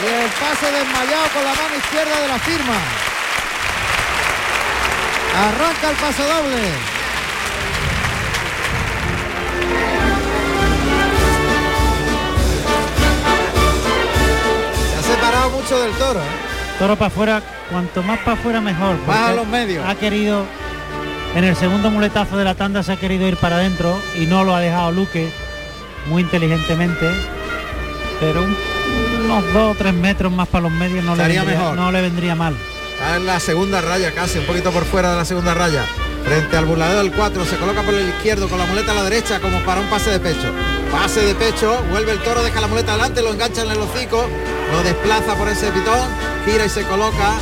Y el pase desmayado con la mano izquierda de la firma. Arranca el paso doble. Mucho del toro. ¿eh? Toro para afuera, cuanto más para afuera mejor. Más a los medios. Ha querido, en el segundo muletazo de la tanda se ha querido ir para adentro y no lo ha dejado Luque muy inteligentemente. Pero un- unos dos o tres metros más para los medios no le, vendría, mejor. no le vendría mal. Está en la segunda raya casi, un poquito por fuera de la segunda raya. Frente al burladero del 4, se coloca por el izquierdo con la muleta a la derecha como para un pase de pecho. Pase de pecho, vuelve el toro, deja la muleta adelante, lo engancha en el hocico, lo desplaza por ese pitón, gira y se coloca,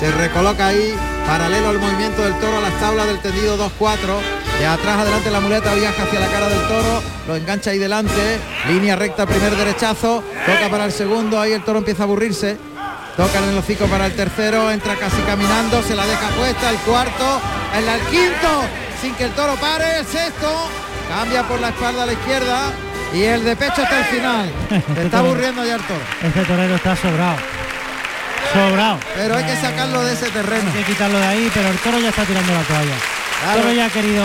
se recoloca ahí, paralelo al movimiento del toro a las tablas del tendido 2-4. De atrás adelante la muleta viaja hacia la cara del toro, lo engancha ahí delante, línea recta, primer derechazo, toca para el segundo, ahí el toro empieza a aburrirse, Toca en el hocico para el tercero, entra casi caminando, se la deja puesta, el cuarto, el, el quinto, sin que el toro pare, el sexto, cambia por la espalda a la izquierda y el de pecho hasta el final. Se está aburriendo ya el toro. Este torero está sobrado. Sobrado. Pero hay que sacarlo de ese terreno. Hay que quitarlo de ahí, pero el toro ya está tirando la toalla. Claro. El toro ya ha querido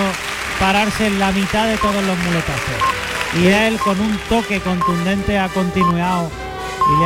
pararse en la mitad de todos los muletazos. Y él con un toque contundente ha continuado